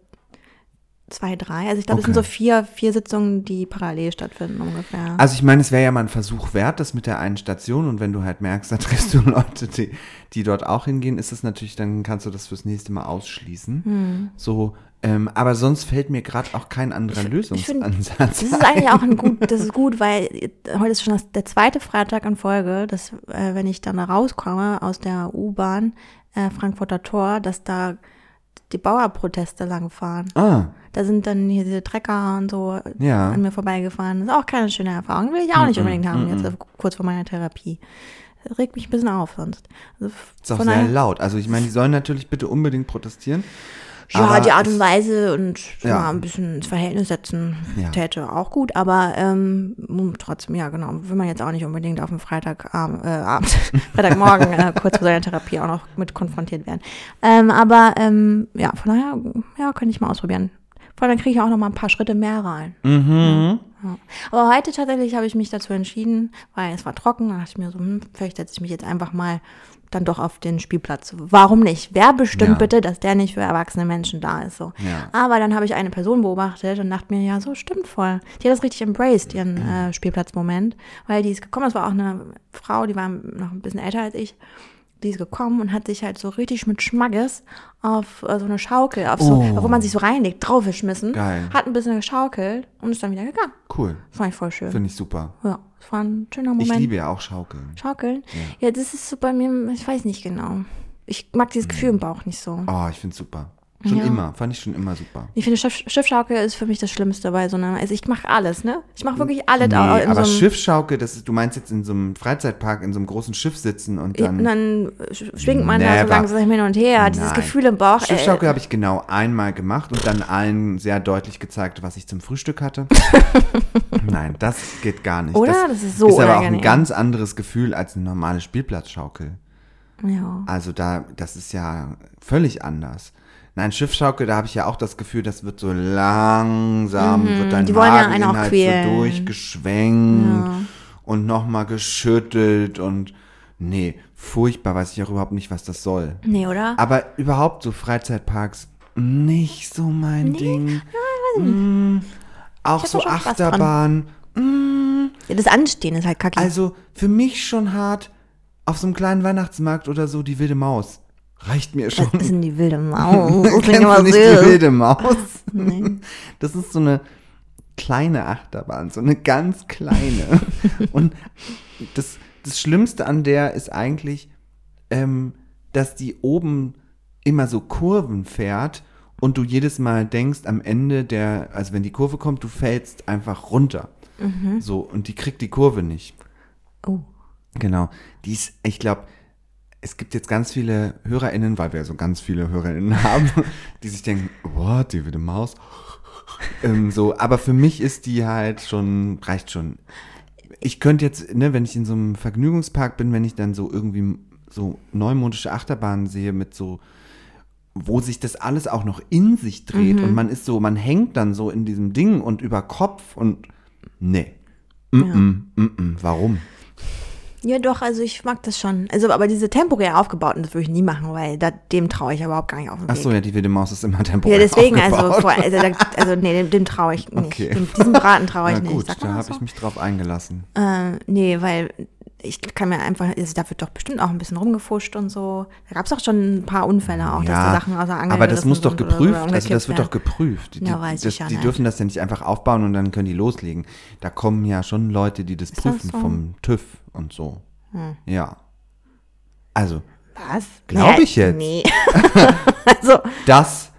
zwei, drei. Also ich glaube, es sind Okay. so vier, vier Sitzungen, die parallel stattfinden ungefähr. Also ich meine, es wäre ja mal ein Versuch wert, das mit der einen Station und wenn du halt merkst, da triffst du Leute, die, die dort auch hingehen, ist das natürlich, dann kannst du das fürs nächste Mal ausschließen. Hm. So, ähm, aber sonst fällt mir gerade auch kein anderer ich find, Lösungsansatz. Das ist eigentlich auch ein gut, das ist gut, weil heute ist schon das, der zweite Freitag in Folge, dass äh, wenn ich dann da rauskomme aus der U-Bahn äh, Frankfurter Tor, dass da die Bauerproteste langfahren. ah, Da sind dann hier diese Trecker und so Ja. an mir vorbeigefahren. Das ist auch keine schöne Erfahrung. Will ich auch nicht unbedingt haben, jetzt kurz vor meiner Therapie. Das regt mich ein bisschen auf sonst. Also ist auch sehr laut. Also ich meine, die sollen natürlich bitte unbedingt protestieren. Ja, die Art und Weise und Ja. ja. ein bisschen ins Verhältnis setzen Ja. täte auch gut, aber ähm, trotzdem, ja genau, will man jetzt auch nicht unbedingt auf dem Freitagabend, äh, Freitagmorgen äh, kurz vor seiner Therapie auch noch mit konfrontiert werden. Ähm, aber ähm, ja, von daher, ja, könnte ich mal ausprobieren. Vor allem dann kriege ich auch noch mal ein paar Schritte mehr rein. Mhm. Ja. Aber heute tatsächlich habe ich mich dazu entschieden, weil es war trocken, da dachte ich mir so, hm, vielleicht setze ich mich jetzt einfach mal dann doch auf den Spielplatz. Warum nicht? Wer bestimmt Ja. bitte, dass der nicht für erwachsene Menschen da ist? So. Ja. Aber dann habe ich eine Person beobachtet und dachte mir, ja, so stimmt voll. Die hat das richtig embraced, ihren äh, Spielplatzmoment, weil die ist gekommen, das war auch eine Frau, die war noch ein bisschen älter als ich. Die ist gekommen und hat sich halt so richtig mit Schmackes auf äh, so eine Schaukel, auf so, Oh. wo man sich so reinlegt, draufgeschmissen. Geil. Hat ein bisschen geschaukelt und ist dann wieder gegangen. Cool. Fand ich voll schön. Finde ich super. Ja, das war ein schöner Ich Moment. liebe ja auch Schaukeln. Schaukeln. Ja. das ist so bei mir, ich weiß nicht genau. Ich mag dieses Gefühl im Bauch nicht so. Oh, ich finde super. Schon Ja. immer. Fand ich schon immer super. Ich finde, Schiff, Schiffschaukel ist für mich das Schlimmste bei so einer, also ich mache alles, ne? Ich mache wirklich alles. Nee, in aber so Schiffschaukel, das ist, du meinst jetzt in so einem Freizeitpark, in so einem großen Schiff sitzen und dann. und dann sch- schwingt man da so Never. langsam hin und her, dieses Nein. Gefühl im Bauch. Schiffschaukel Äh, habe ich genau einmal gemacht und dann allen sehr deutlich gezeigt, was ich zum Frühstück hatte. Nein, das geht gar nicht. Oder? Das Das ist so ist aber auch ein ganz anderes Gefühl als eine normale Spielplatzschaukel. ja. Also da, das ist ja völlig anders. Nein, Schiffschaukel, da habe ich ja auch das Gefühl, das wird so langsam, wird dein Mhm. die ja so durchgeschwenkt Ja. und nochmal geschüttelt und nee, furchtbar, weiß ich auch überhaupt nicht, was das soll. Nee, oder? Aber überhaupt so Freizeitparks, nicht so mein Ding. Mm, auch so. Achterbahn. Mm, Ja, das Anstehen ist halt kacke. also für mich schon hart, auf so einem kleinen Weihnachtsmarkt oder so, die wilde Maus. Reicht mir schon. das ist in die wilde Maus. Kennst du nicht die wilde Maus? Nee. Das ist so eine kleine Achterbahn, so eine ganz kleine. Und das, das Schlimmste an der ist eigentlich, ähm, dass die oben immer so Kurven fährt und du jedes Mal denkst, am Ende der, also wenn die Kurve kommt, du fällst einfach runter. So, und die kriegt die Kurve nicht. Oh. Genau. Die ist, ich glaube, es gibt jetzt ganz viele HörerInnen, weil wir so ganz viele HörerInnen haben, die sich denken, what, die wilde Maus? ähm, so, aber für mich ist die halt schon, reicht schon. Ich könnte jetzt, ne, wenn ich in so einem Vergnügungspark bin, wenn ich dann so irgendwie so neumodische Achterbahnen sehe mit so wo sich das alles auch noch in sich dreht und man ist so, man hängt dann so in diesem Ding und über Kopf und nee. Mm -mm, mm -mm. Warum? Ja, doch, also ich mag das schon. Also, aber diese temporär aufgebauten, das würde ich nie machen, weil da, dem traue ich überhaupt gar nicht auf den Ach Weg. so, ja, die wilde Maus ist immer temporär ja, deswegen, also, aufgebaut. vor, also, da, also nee, dem, dem traue ich nicht. Okay. Dem, diesem Braten traue ich Na nicht. gut, Sagt da habe ich mich drauf eingelassen. äh, nee, weil ich kann mir einfach, also da wird doch bestimmt auch ein bisschen rumgefuscht und so. Da gab es auch schon ein paar Unfälle auch, dass die Sachen außer Angel aber das muss doch oder- geprüft, oder also das wird doch geprüft. Die, Ja, weiß das, ich ja die nicht. dürfen das ja nicht einfach aufbauen und dann können die loslegen. Da kommen ja schon Leute, die das das prüfen so? Hm. vom TÜV und so. Ja. Also. Was? Glaub Naja, ich jetzt. Nee. also, das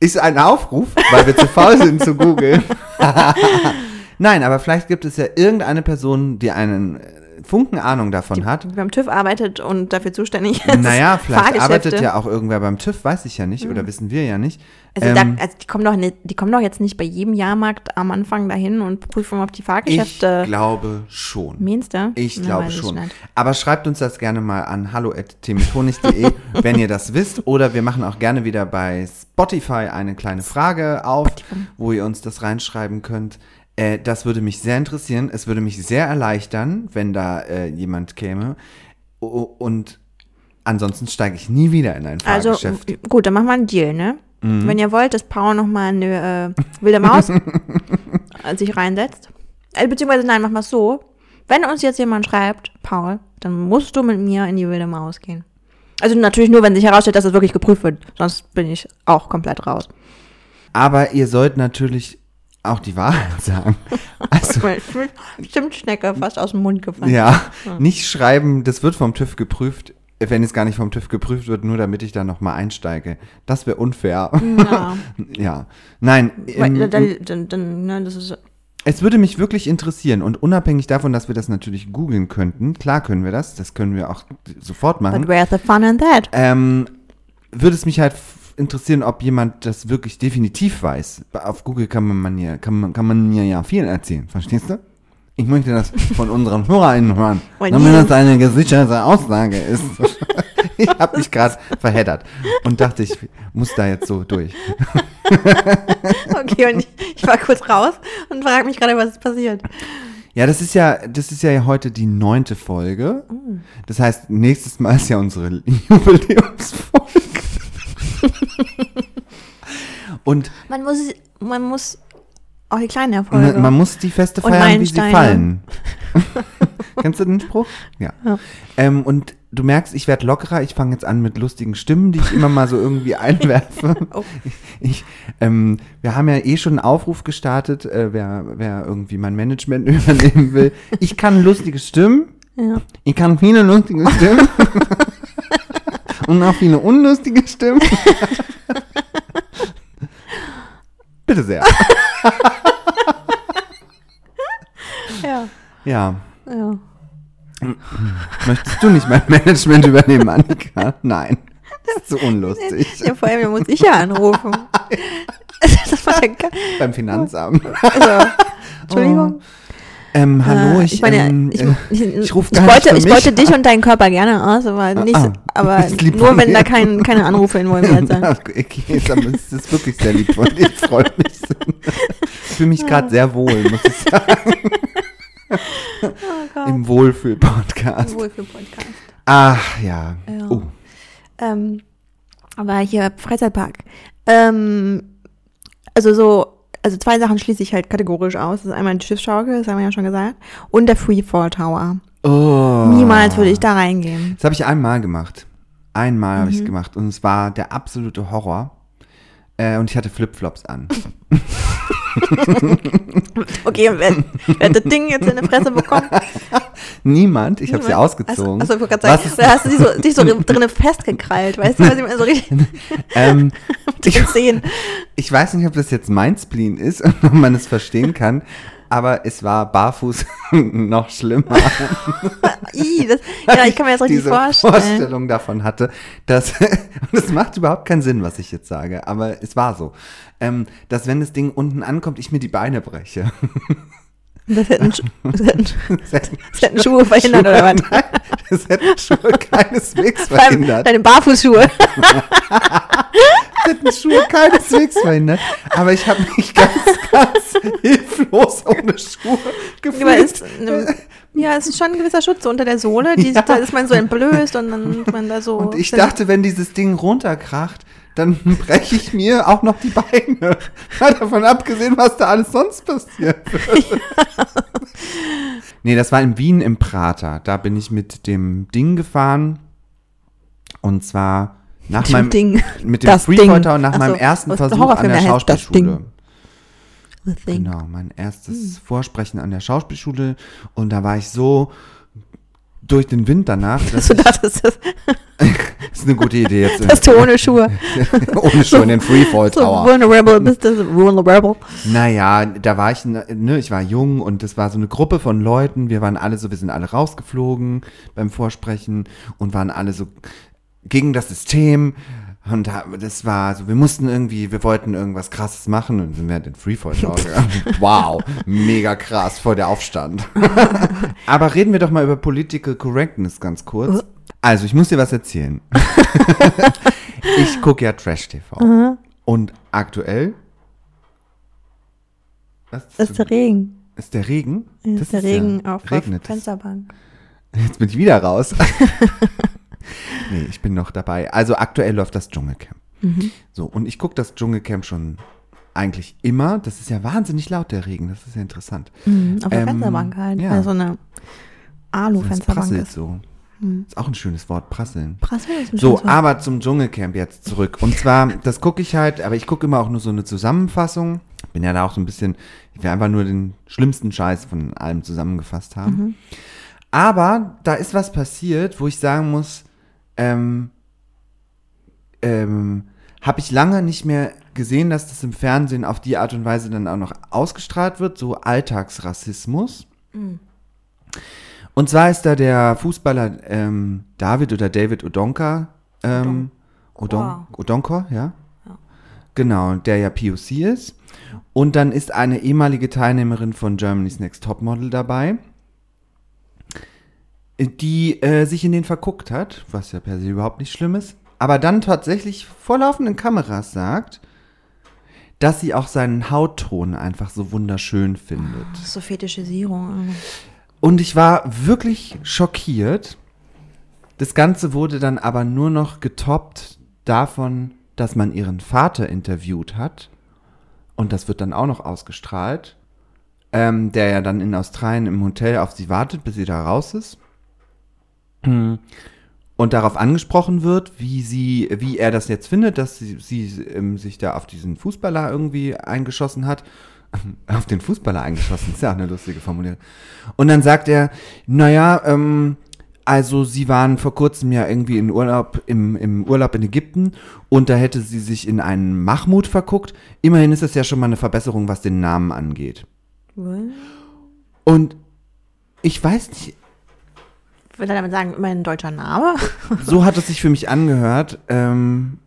ist ein Aufruf, weil wir zu faul sind zu googeln. Nein, aber vielleicht gibt es ja irgendeine Person, die einen äh, Funken Ahnung davon hat. die beim TÜV arbeitet und dafür zuständig ist. Naja, vielleicht arbeitet ja auch irgendwer beim TÜV, weiß ich ja nicht, oder wissen wir ja nicht. Also, Ähm, da, also die kommen doch nicht, die kommen doch jetzt nicht bei jedem Jahrmarkt am Anfang dahin und prüfen, ob die ich Fahrgeschäfte. glaube schon. Meinst du? Ich Na, glaube schon. nicht. Aber schreibt uns das gerne mal an hallo.temitonis.de, wenn ihr das wisst. Oder wir machen auch gerne wieder bei Spotify eine kleine Frage auf, wo ihr uns das reinschreiben könnt. Äh, das würde mich sehr interessieren. Es würde mich sehr erleichtern, wenn da äh, jemand käme. O und ansonsten steige ich nie wieder in ein Also Fahrgeschäft. m- gut, dann machen wir einen Deal, ne? Mhm. Wenn ihr wollt, dass Paul nochmal eine äh, wilde Maus sich reinsetzt. Äh, beziehungsweise nein, machen wir es so. Wenn uns jetzt jemand schreibt, Paul, dann musst du mit mir in die wilde Maus gehen. Also natürlich nur, wenn sich herausstellt, dass es wirklich geprüft wird. Sonst bin ich auch komplett raus. Aber ihr sollt natürlich auch die Wahrheit sagen. Also, Zimtschnecke fast aus dem Mund gefallen. Ja, nicht schreiben, das wird vom TÜV geprüft, wenn es gar nicht vom TÜV geprüft wird, nur damit ich da nochmal einsteige. Das wäre unfair. Ja. Ja. Nein, Weil, ähm, dann, dann, dann, ne, das ist, es würde mich wirklich interessieren und unabhängig davon, dass wir das natürlich googeln könnten, klar können wir das, das können wir auch sofort but machen, where's the fun in that? ähm, würde es mich halt interessieren, ob jemand das wirklich definitiv weiß. Auf Google kann man, ja, kann man, kann man mir ja viel erzählen, verstehst du? Ich möchte das von unseren HörerInnen hören, damit das eine gesicherte Aussage ist. ich habe mich gerade verheddert und dachte, ich muss da jetzt so durch. Okay, und ich, ich war kurz raus und frage mich gerade, was ist passiert. Ja, das ist ja, das ist ja heute die neunte Folge. Das heißt, nächstes Mal ist ja unsere Jubiläumsfolge. Und Man muss, man muss auch die kleinen Erfolge. man, man muss die Feste feiern, wie sie fallen. Kennst du den Spruch? Ja. Ja. Ähm, und du merkst, ich werde lockerer. Ich fange jetzt an mit lustigen Stimmen, die ich immer mal so irgendwie einwerfe. Oh. Ich, ähm, wir haben ja eh schon einen Aufruf gestartet, äh, wer, wer irgendwie mein Management übernehmen will. Ich kann lustige Stimmen. ja. Ich kann viele lustige Stimmen. Und auch viele unlustige Stimmen. Bitte sehr. ja, Ja. ja. Möchtest du nicht mein Management übernehmen, Annika? Nein. Das ist so unlustig. ja. Vor allem muss ich ja anrufen. das war Ge- Beim Finanzamt. also, Entschuldigung. Ähm, hallo, Äh, ich, meine, ähm, ich, äh, ich, ich ruf ich gar nicht wollte, für ich wollte dich und deinen Körper gerne aus, aber nicht, ah, aber das ist lieb nur wenn da dir. kein, keine Anrufe involviert sind. Okay, dann ist das wirklich sehr lieb von dir. Ich freue mich. Ich fühle mich gerade sehr wohl, muss ich sagen. Oh. Im Wohlfühl-Podcast. Wohl für Podcast. Ach ja. Ja. Oh. Ähm, aber hier Freizeitpark. Ähm, also so, also zwei Sachen schließe ich halt kategorisch aus. Das ist einmal die Schiffsschaukel, das haben wir ja schon gesagt, und der Freefall Tower. oh. Niemals würde ich da reingehen. Das habe ich einmal gemacht. Einmal habe ich Mhm. es gemacht und es war der absolute Horror. Äh, und ich hatte Flipflops an. Okay, wer, hat das Ding jetzt in die Fresse bekommen? Niemand, ich habe sie ausgezogen. Achso, ich wollte gerade sagen, da hast du dich so, dich so drinnen festgekrallt, weißt du, was ich meine? So richtig ähm, Zehen. ich weiß nicht, ob das jetzt mein Spleen ist und ob man es verstehen kann, aber es war barfuß noch schlimmer. Ih, das, ja, ich kann mir das richtig diese vorstellen. Vorstellung davon hatte, dass, und es macht überhaupt keinen Sinn, was ich jetzt sage, aber es war so, ähm, dass wenn das Ding unten ankommt, ich mir die Beine breche. Das hätten, das hätten, Das hätten, Schuhe verhindert, oder was? Nein, das hätten Schuhe keineswegs verhindert. Deine Barfußschuhe. Das hätten Schuhe keineswegs verhindert. Aber ich habe mich ganz, ganz hilflos ohne Schuhe gefühlt. ja, es ist schon ein gewisser Schutz unter der Sohle. Die, Ja. Da ist man so entblößt und dann man da so. Und ich dachte, wenn dieses Ding runterkracht, dann breche ich mir auch noch die Beine. Mal davon abgesehen, was da alles sonst passiert. nee, das war in Wien im Prater. Da bin ich mit dem Ding gefahren. Und zwar nach Dem meinem Ding. mit dem Das und nach Ach meinem so, ersten Versuch an der Schauspielschule. Genau, mein erstes Vorsprechen an der Schauspielschule. Und da war ich so durch den Wind danach. Dass du ich, dachtest, dass, das ist eine gute Idee jetzt. dass du ohne Schuhe ohne schon den Freefall so Tower. vulnerable bist. Das vulnerable. Naja, da war ich, ne, ich war jung und es war so eine Gruppe von Leuten. Wir waren alle so, wir sind alle rausgeflogen beim Vorsprechen und waren alle so gegen das System. Und da- das war so, wir mussten irgendwie, wir wollten irgendwas krasses machen und sind wir den Freefall Tower gegangen. Wow, mega krass, vor der Aufstand. Aber reden wir doch mal über Political Correctness ganz kurz. Also, ich muss dir was erzählen. ich gucke ja Trash-TV. Und aktuell was ist, ist der Regen. ist der Regen? Das ist der Regen auf, auf regnet es. Fensterbank. Jetzt bin ich wieder raus. nee, ich bin noch dabei. Also aktuell läuft das Dschungelcamp. Mhm. So, und ich gucke das Dschungelcamp schon eigentlich immer. Das ist ja wahnsinnig laut, der Regen. Das ist ja interessant. Mhm, auf der Ähm, Fensterbank halt. ja. Weil so eine Das Alu-Fensterbank prasselt ist. so. Mhm. Ist auch ein schönes Wort, prasseln. Prassel ist ein So, Wort. aber zum Dschungelcamp jetzt zurück. Und zwar, das gucke ich halt, aber ich gucke immer auch nur so eine Zusammenfassung. Bin ja da auch so ein bisschen, ich will einfach nur den schlimmsten Scheiß von allem zusammengefasst haben. Mhm. Aber da ist was passiert, wo ich sagen muss, ähm, ähm, habe ich lange nicht mehr gesehen, dass das im Fernsehen auf die Art und Weise dann auch noch ausgestrahlt wird, so Alltagsrassismus. Und zwar ist da der Fußballer ähm, David oder David Odonka, ähm, Odon Odonkor, ja? Genau, der ja POC ist. Und dann ist eine ehemalige Teilnehmerin von Germany's Next Topmodel dabei, die äh, sich in den verguckt hat, was ja per se überhaupt nicht schlimm ist, aber dann tatsächlich vor laufenden Kameras sagt, dass sie auch seinen Hautton einfach so wunderschön findet. Ist so Fetischisierung. Und ich war wirklich schockiert. Das Ganze wurde dann aber nur noch getoppt davon, dass man ihren Vater interviewt hat. Und das wird dann auch noch ausgestrahlt. Ähm, der ja dann in Australien im Hotel auf sie wartet, bis sie da raus ist. Und darauf angesprochen wird, wie sie, wie er das jetzt findet, dass sie, sie ähm, sich da auf diesen Fußballer irgendwie eingeschossen hat. Auf den Fußballer eingeschossen, ist ja auch eine lustige Formulierung. Und dann sagt er, naja, ähm, also sie waren vor kurzem ja irgendwie in Urlaub, im, im Urlaub in Ägypten und da hätte sie sich in einen Mahmoud verguckt. Immerhin ist das ja schon mal eine Verbesserung, was den Namen angeht. Und ich weiß nicht, Will er damit sagen, mein deutscher Name? so hat es sich für mich angehört. Ähm,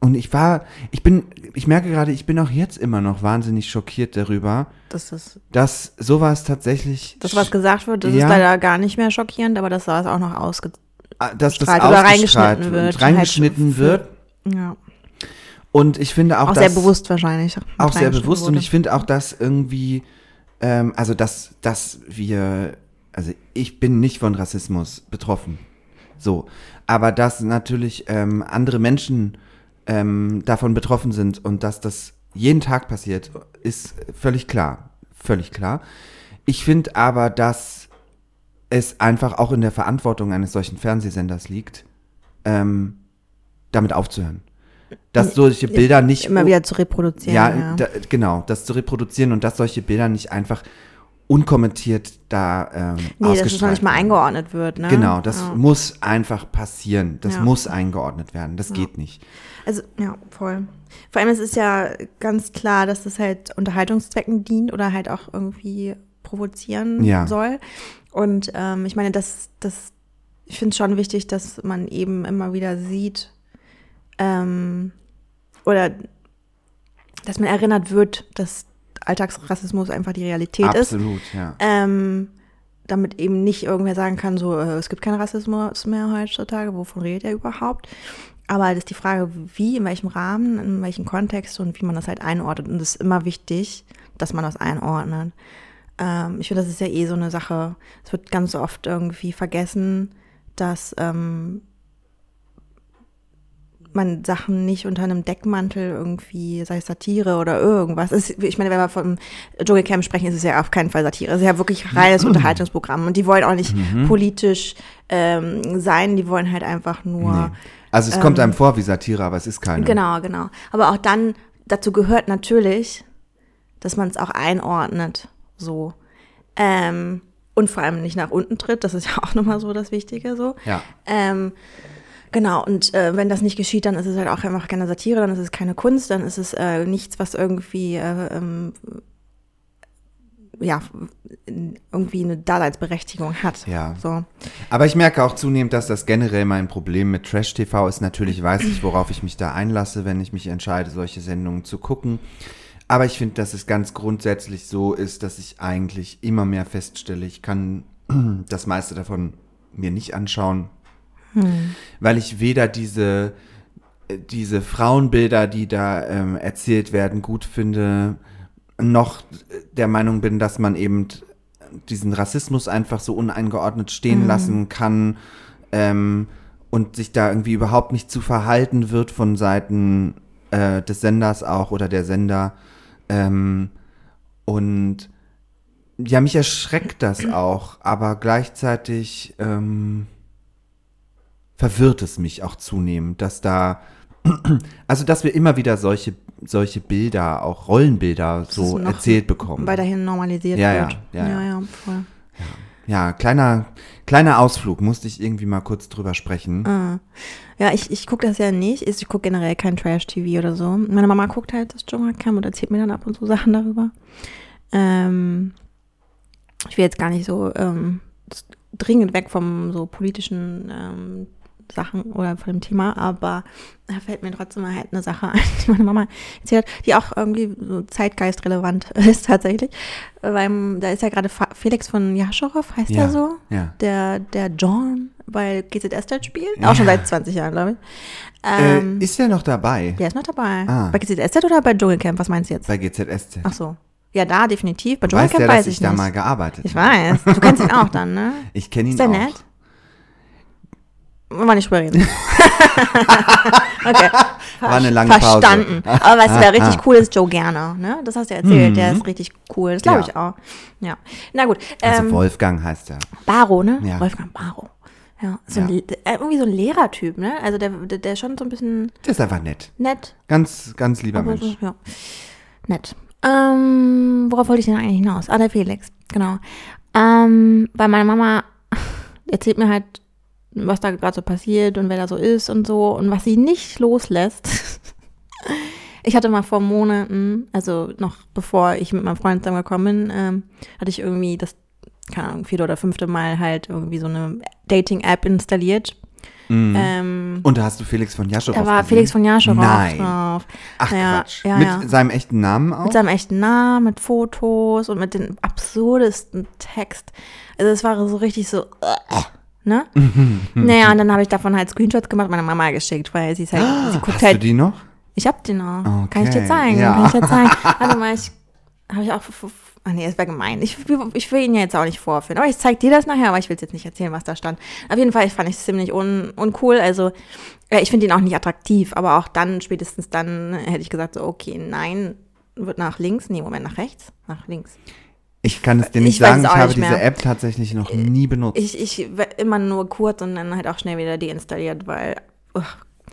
und ich war, ich bin, ich merke gerade, ich bin auch jetzt immer noch wahnsinnig schockiert darüber, Das ist, dass sowas tatsächlich, das, was gesagt wird, das Ja. ist leider gar nicht mehr schockierend, aber dass das auch noch ausge... Ah, dass das oder ausgestrahlt reingeschnitten wird, und reingeschnitten halt wird. Ja. Und ich finde auch, Auch, dass, sehr bewusst wahrscheinlich. auch sehr bewusst und wurde. ich finde auch, dass irgendwie, ähm, also dass, dass wir, also ich bin nicht von Rassismus betroffen, so, aber dass natürlich ähm, andere Menschen ähm, davon betroffen sind und dass das jeden Tag passiert, ist völlig klar, völlig klar. Ich finde aber, dass es einfach auch in der Verantwortung eines solchen Fernsehsenders liegt, ähm, damit aufzuhören. Dass solche Bilder nicht Immer wieder zu reproduzieren. ja, Ja, Da, genau, das zu reproduzieren und dass solche Bilder nicht einfach unkommentiert da ähm, nee, dass es noch nicht mal eingeordnet wird. Ne? Genau, das ja. muss einfach passieren. Das Ja. muss eingeordnet werden. Das geht nicht. Also, ja, voll. Vor allem, es ist ja ganz klar, dass das halt Unterhaltungszwecken dient oder halt auch irgendwie provozieren Ja. soll. Und ähm, ich meine, das, das, ich finde es schon wichtig, dass man eben immer wieder sieht, ähm, oder dass man erinnert wird, dass Alltagsrassismus einfach die Realität ist. Absolut, ja. Ähm, damit eben nicht irgendwer sagen kann, so, äh, es gibt keinen Rassismus mehr heutzutage, wovon redet er überhaupt? Aber das ist die Frage, wie, in welchem Rahmen, in welchem Kontext und wie man das halt einordnet. Und es ist immer wichtig, dass man das einordnet. Ähm, ich finde, das ist ja eh so eine Sache. Es wird ganz oft irgendwie vergessen, dass ähm, man Sachen nicht unter einem Deckmantel irgendwie, sei es Satire oder irgendwas. Ist, ich meine, wenn wir vom Dschungelcamp sprechen, ist es ja auf keinen Fall Satire. Es ist ja wirklich reines Unterhaltungsprogramm. Und die wollen auch nicht politisch ähm, sein, die wollen halt einfach nur. Nee. Also es kommt einem vor wie Satire, aber es ist keine. Ähm, Genau, genau. Aber auch dann, dazu gehört natürlich, dass man es auch einordnet, so. Ähm, und vor allem nicht nach unten tritt, das ist ja auch nochmal so das Wichtige, so. Ja. Ähm, genau, und äh, wenn das nicht geschieht, dann ist es halt auch einfach keine Satire, dann ist es keine Kunst, dann ist es äh, nichts, was irgendwie, äh, ähm, ja, irgendwie eine Daseinsberechtigung hat. Ja. So. Aber ich merke auch zunehmend, dass das generell mein Problem mit Trash-TV ist. Natürlich weiß ich, worauf ich mich da einlasse, wenn ich mich entscheide, solche Sendungen zu gucken. Aber ich finde, dass es ganz grundsätzlich so ist, dass ich eigentlich immer mehr feststelle, ich kann das meiste davon mir nicht anschauen, weil ich weder diese, äh, diese Frauenbilder, die da ähm, erzählt werden, gut finde, noch der Meinung bin, dass man eben diesen Rassismus einfach so uneingeordnet stehen lassen kann ähm, und sich da irgendwie überhaupt nicht zu verhalten wird von Seiten äh, des Senders auch oder der Sender. Ähm, und ja, mich erschreckt das auch, aber gleichzeitig ähm, verwirrt es mich auch zunehmend, dass da, also dass wir immer wieder solche, solche Bilder, auch Rollenbilder so erzählt bekommen. Weiterhin normalisiert Ja, ja, wird. ja, ja. ja, ja voll. Ja, kleiner, kleiner Ausflug, musste ich irgendwie mal kurz drüber sprechen. Ah. Ja, ich, ich gucke das ja nicht. Ich gucke generell kein Trash-TV oder so. Meine Mama guckt halt das Dschungelcamp und erzählt mir dann ab und zu Sachen darüber. Ähm, ich will jetzt gar nicht so ähm, dringend weg vom so politischen ähm, Sachen oder von dem Thema, aber da fällt mir trotzdem mal halt eine Sache ein, die meine Mama erzählt hat, die auch irgendwie so zeitgeistrelevant ist tatsächlich. Weil da ist ja gerade Felix von Jaschow, heißt Ja, er so? ja. Der, der John bei GZSZ spielt. Auch schon seit 20 Jahren, glaube ich. Ähm, äh, ist er noch dabei der ist noch dabei. Ah. Bei GZSZ oder bei Dschungelcamp? Was meinst du jetzt? bei GZSZ? Ach so. Ja, da definitiv. Bei Dschungelcamp ja, weiß dass ich, ich da nicht. mal gearbeitet ich weiß. Du kennst ihn auch dann, ne? Ich kenne ihn Ist der auch. nett? Wollen wir nicht drüber reden. okay. War eine lange Pause. Verstanden. Aber weißt du, wer richtig cool ist, Joe Gerner, ne? Das hast du ja erzählt. Der ist richtig cool. Das glaube Mhm. Ja. ich auch. Ja. Na gut. Also Ähm, Wolfgang heißt er. Baro, ne? Ja. Wolfgang Baro. Ja, so Ja. Ein, äh, irgendwie so ein Lehrertyp, ne? Also der, der, der ist schon so ein bisschen Der ist einfach nett. nett. Ganz, ganz lieber Aber Mensch. so, ja. Nett. Ähm, worauf wollte ich denn eigentlich hinaus? Ah, der Felix, genau. Ähm, weil meine Mama erzählt mir halt, was da gerade so passiert und wer da so ist und so und was sie nicht loslässt. Ich hatte mal vor Monaten, also noch bevor ich mit meinem Freund zusammengekommen bin, ähm, hatte ich irgendwie das, keine Ahnung, vierte oder fünfte Mal halt irgendwie so eine Dating-App installiert. Mhm. Ähm, Und da hast du Felix von Jaschow da war gesehen? Felix von Jaschow Nein. drauf. Ach Ja, Quatsch. ja, Mit ja. seinem echten Namen auch? Mit seinem echten Namen, mit Fotos und mit dem absurdesten Text. Also es war so richtig so, äh, ne? naja, und dann habe ich davon halt Screenshots gemacht, meiner Mama geschickt, weil sie ist halt, sie guckt Hast du halt, die noch? ich hab die noch. Kann ich Okay, dir zeigen? ja. Kann ich dir zeigen? Warte mal, ich habe ich auch, ah nee, das wäre gemein. Ich, ich will ihn ja jetzt auch nicht vorführen, aber ich zeig dir das nachher, aber ich will jetzt nicht erzählen, was da stand. Auf jeden Fall fand ich es ziemlich un, uncool, also ich finde ihn auch nicht attraktiv, aber auch dann, spätestens dann, hätte ich gesagt, so, okay, nein, wird nach links, nee, Moment, nach rechts, nach links. Ich kann es dir nicht Ich sagen, ich habe diese. App tatsächlich noch nie benutzt. Ich, ich immer nur kurz und dann halt auch schnell wieder deinstalliert, weil, ugh,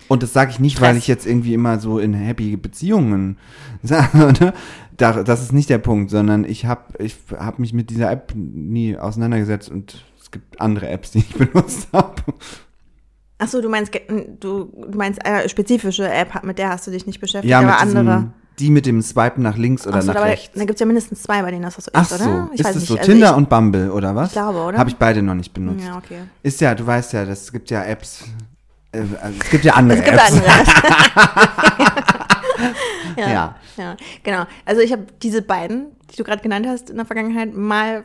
Und das sage ich nicht, weil Stress. ich jetzt irgendwie immer so in happy Beziehungen sage. Ne? Da, das ist nicht der Punkt, sondern ich habe ich hab mich mit dieser App nie auseinandergesetzt und es gibt andere Apps, die ich benutzt habe. ach so, du meinst, du, du meinst eine spezifische App, mit der hast du dich nicht beschäftigt, Ja, aber andere. Die mit dem Swipen nach links oder Ach so, nach aber rechts. Da gibt es ja mindestens zwei, bei denen das so ist, Ach so, oder? ist es so Also Tinder ich, und Bumble oder was? Ich glaube, oder? Habe ich beide noch nicht benutzt. Ja, okay. Ist ja, du weißt ja, das es gibt ja Apps. Äh, also es gibt ja andere Es gibt Apps. andere. ja, Ja. ja. genau. Also ich habe diese beiden, die du gerade genannt hast, in der Vergangenheit mal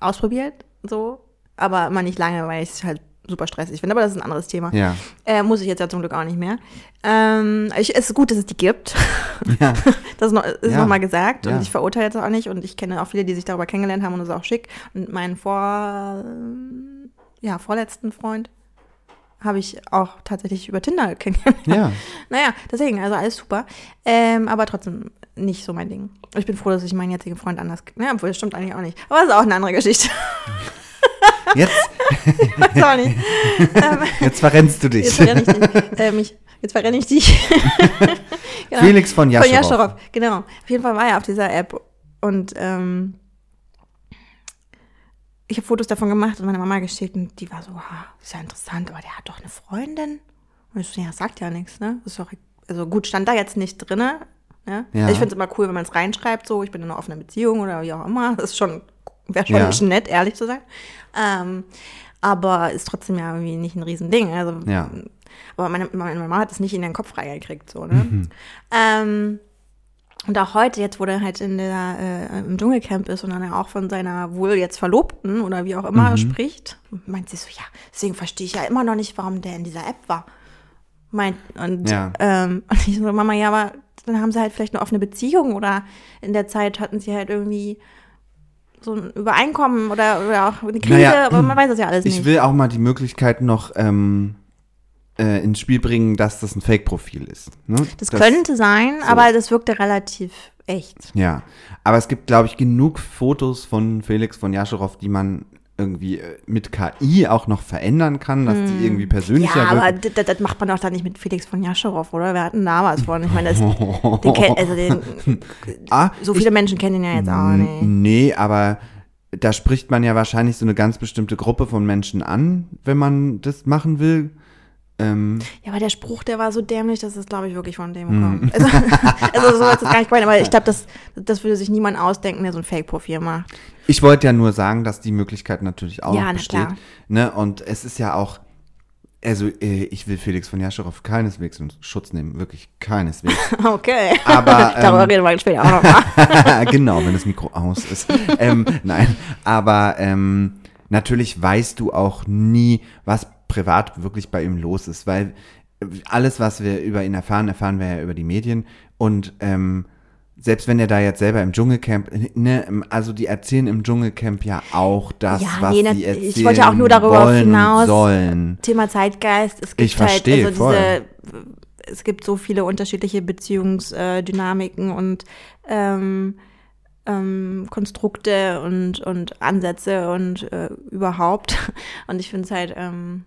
ausprobiert, so, aber immer nicht lange, weil ich es halt super stressig finde. Aber das ist ein anderes Thema. Ja. Äh, muss ich jetzt ja zum Glück auch nicht mehr. Ähm, ich, es ist gut, dass es die gibt. Ja. Das ist, noch, ist Ja. noch mal gesagt. Ja. Und ich verurteile jetzt auch nicht. Und ich kenne auch viele, die sich darüber kennengelernt haben und das ist auch schick. Und meinen vor, ja, vorletzten Freund habe ich auch tatsächlich über Tinder kennengelernt. Ja. Naja, deswegen, also alles super. Ähm, aber trotzdem nicht so mein Ding. Ich bin froh, dass ich meinen jetzigen Freund anders. Ja, obwohl, das stimmt eigentlich auch nicht. Aber das ist auch eine andere Geschichte. Jetzt, Ich auch nicht. jetzt verrennst du dich. jetzt verrenne ich dich. Äh, mich. Jetzt verrenne ich dich. Genau. Felix von Von Jascharow. Jascharow, genau. Auf jeden Fall war er auf dieser App und ähm, ich habe Fotos davon gemacht und meiner Mama geschickt und die war so, ha, ist ja interessant, aber der hat doch eine Freundin. Und ich so, ja, sagt ja nichts, ne? Ist doch, also gut, stand da jetzt nicht drinne. Ne? Ja. Also ich finde es immer cool, wenn man es reinschreibt, so, ich bin in einer offenen Beziehung oder wie auch immer. Das ist schon, wäre schon Ja. nett, ehrlich zu sein. Ähm, aber ist trotzdem ja irgendwie nicht ein Riesending. Also Ja. aber meine, meine Mama hat es nicht in den Kopf reingekriegt, so, ne? Mhm. Ähm, und auch heute, jetzt, wo der halt in der, äh, im Dschungelcamp ist und dann ja auch von seiner wohl jetzt Verlobten oder wie auch Mhm. immer spricht, meint sie so, ja, deswegen verstehe ich ja immer noch nicht, warum der in dieser App war. Meint, und, Ja. ähm, und ich so, Mama, ja, aber dann haben sie halt vielleicht eine offene Beziehung oder in der Zeit hatten sie halt irgendwie so ein Übereinkommen oder, oder auch eine Krise, Naja, aber man weiß das ja alles Ich nicht. will auch mal die Möglichkeit noch ähm, äh, ins Spiel bringen, dass das ein Fake-Profil ist. Ne? Das, könnte sein, so. aber das wirkte relativ echt. Ja, aber es gibt, glaube ich, genug Fotos von Felix von Jascharow, die man irgendwie äh, mit KI auch noch verändern kann, dass die irgendwie persönlicher Hm. Ja, aber wirken. das, das macht man doch dann nicht mit Felix von Jascharow, oder? Wir hatten damals von. Ich meine, das, den, kenn- also den, Ah, so viele Menschen kennen ihn ja jetzt auch nicht. Nee, aber da spricht man ja wahrscheinlich so eine ganz bestimmte Gruppe von Menschen an, wenn man das machen will. Ähm, Ja, aber der Spruch, der war so dämlich, dass es, glaube ich, wirklich von dem Hm. kommt. Also, also so ist das gar nicht gemeint, aber ich glaube, das, das würde sich niemand ausdenken, der so ein Fake-Profil macht. ich wollte ja nur sagen, dass die Möglichkeit natürlich auch Ja, besteht. klar. Ne? Und es ist ja auch, also äh, ich will Felix von Jascharow keineswegs in Schutz nehmen, wirklich keineswegs. Okay. Aber, Darüber ähm, reden wir später auch nochmal. genau, wenn das Mikro aus ist. ähm, nein, aber ähm, natürlich weißt du auch nie, was privat wirklich bei ihm los ist, weil alles, was wir über ihn erfahren, erfahren wir ja über die Medien und ähm, selbst wenn er da jetzt selber im Dschungelcamp, ne, also die erzählen im Dschungelcamp ja auch das, Ja, was nee, sie ich erzählen wollte auch nur darüber hinaus- sollen. Thema Zeitgeist. Es gibt Ich verstehe, halt, also diese, es gibt so viele unterschiedliche Beziehungsdynamiken und ähm, ähm, Konstrukte und, und Ansätze und äh, überhaupt. Und ich finde es halt ähm,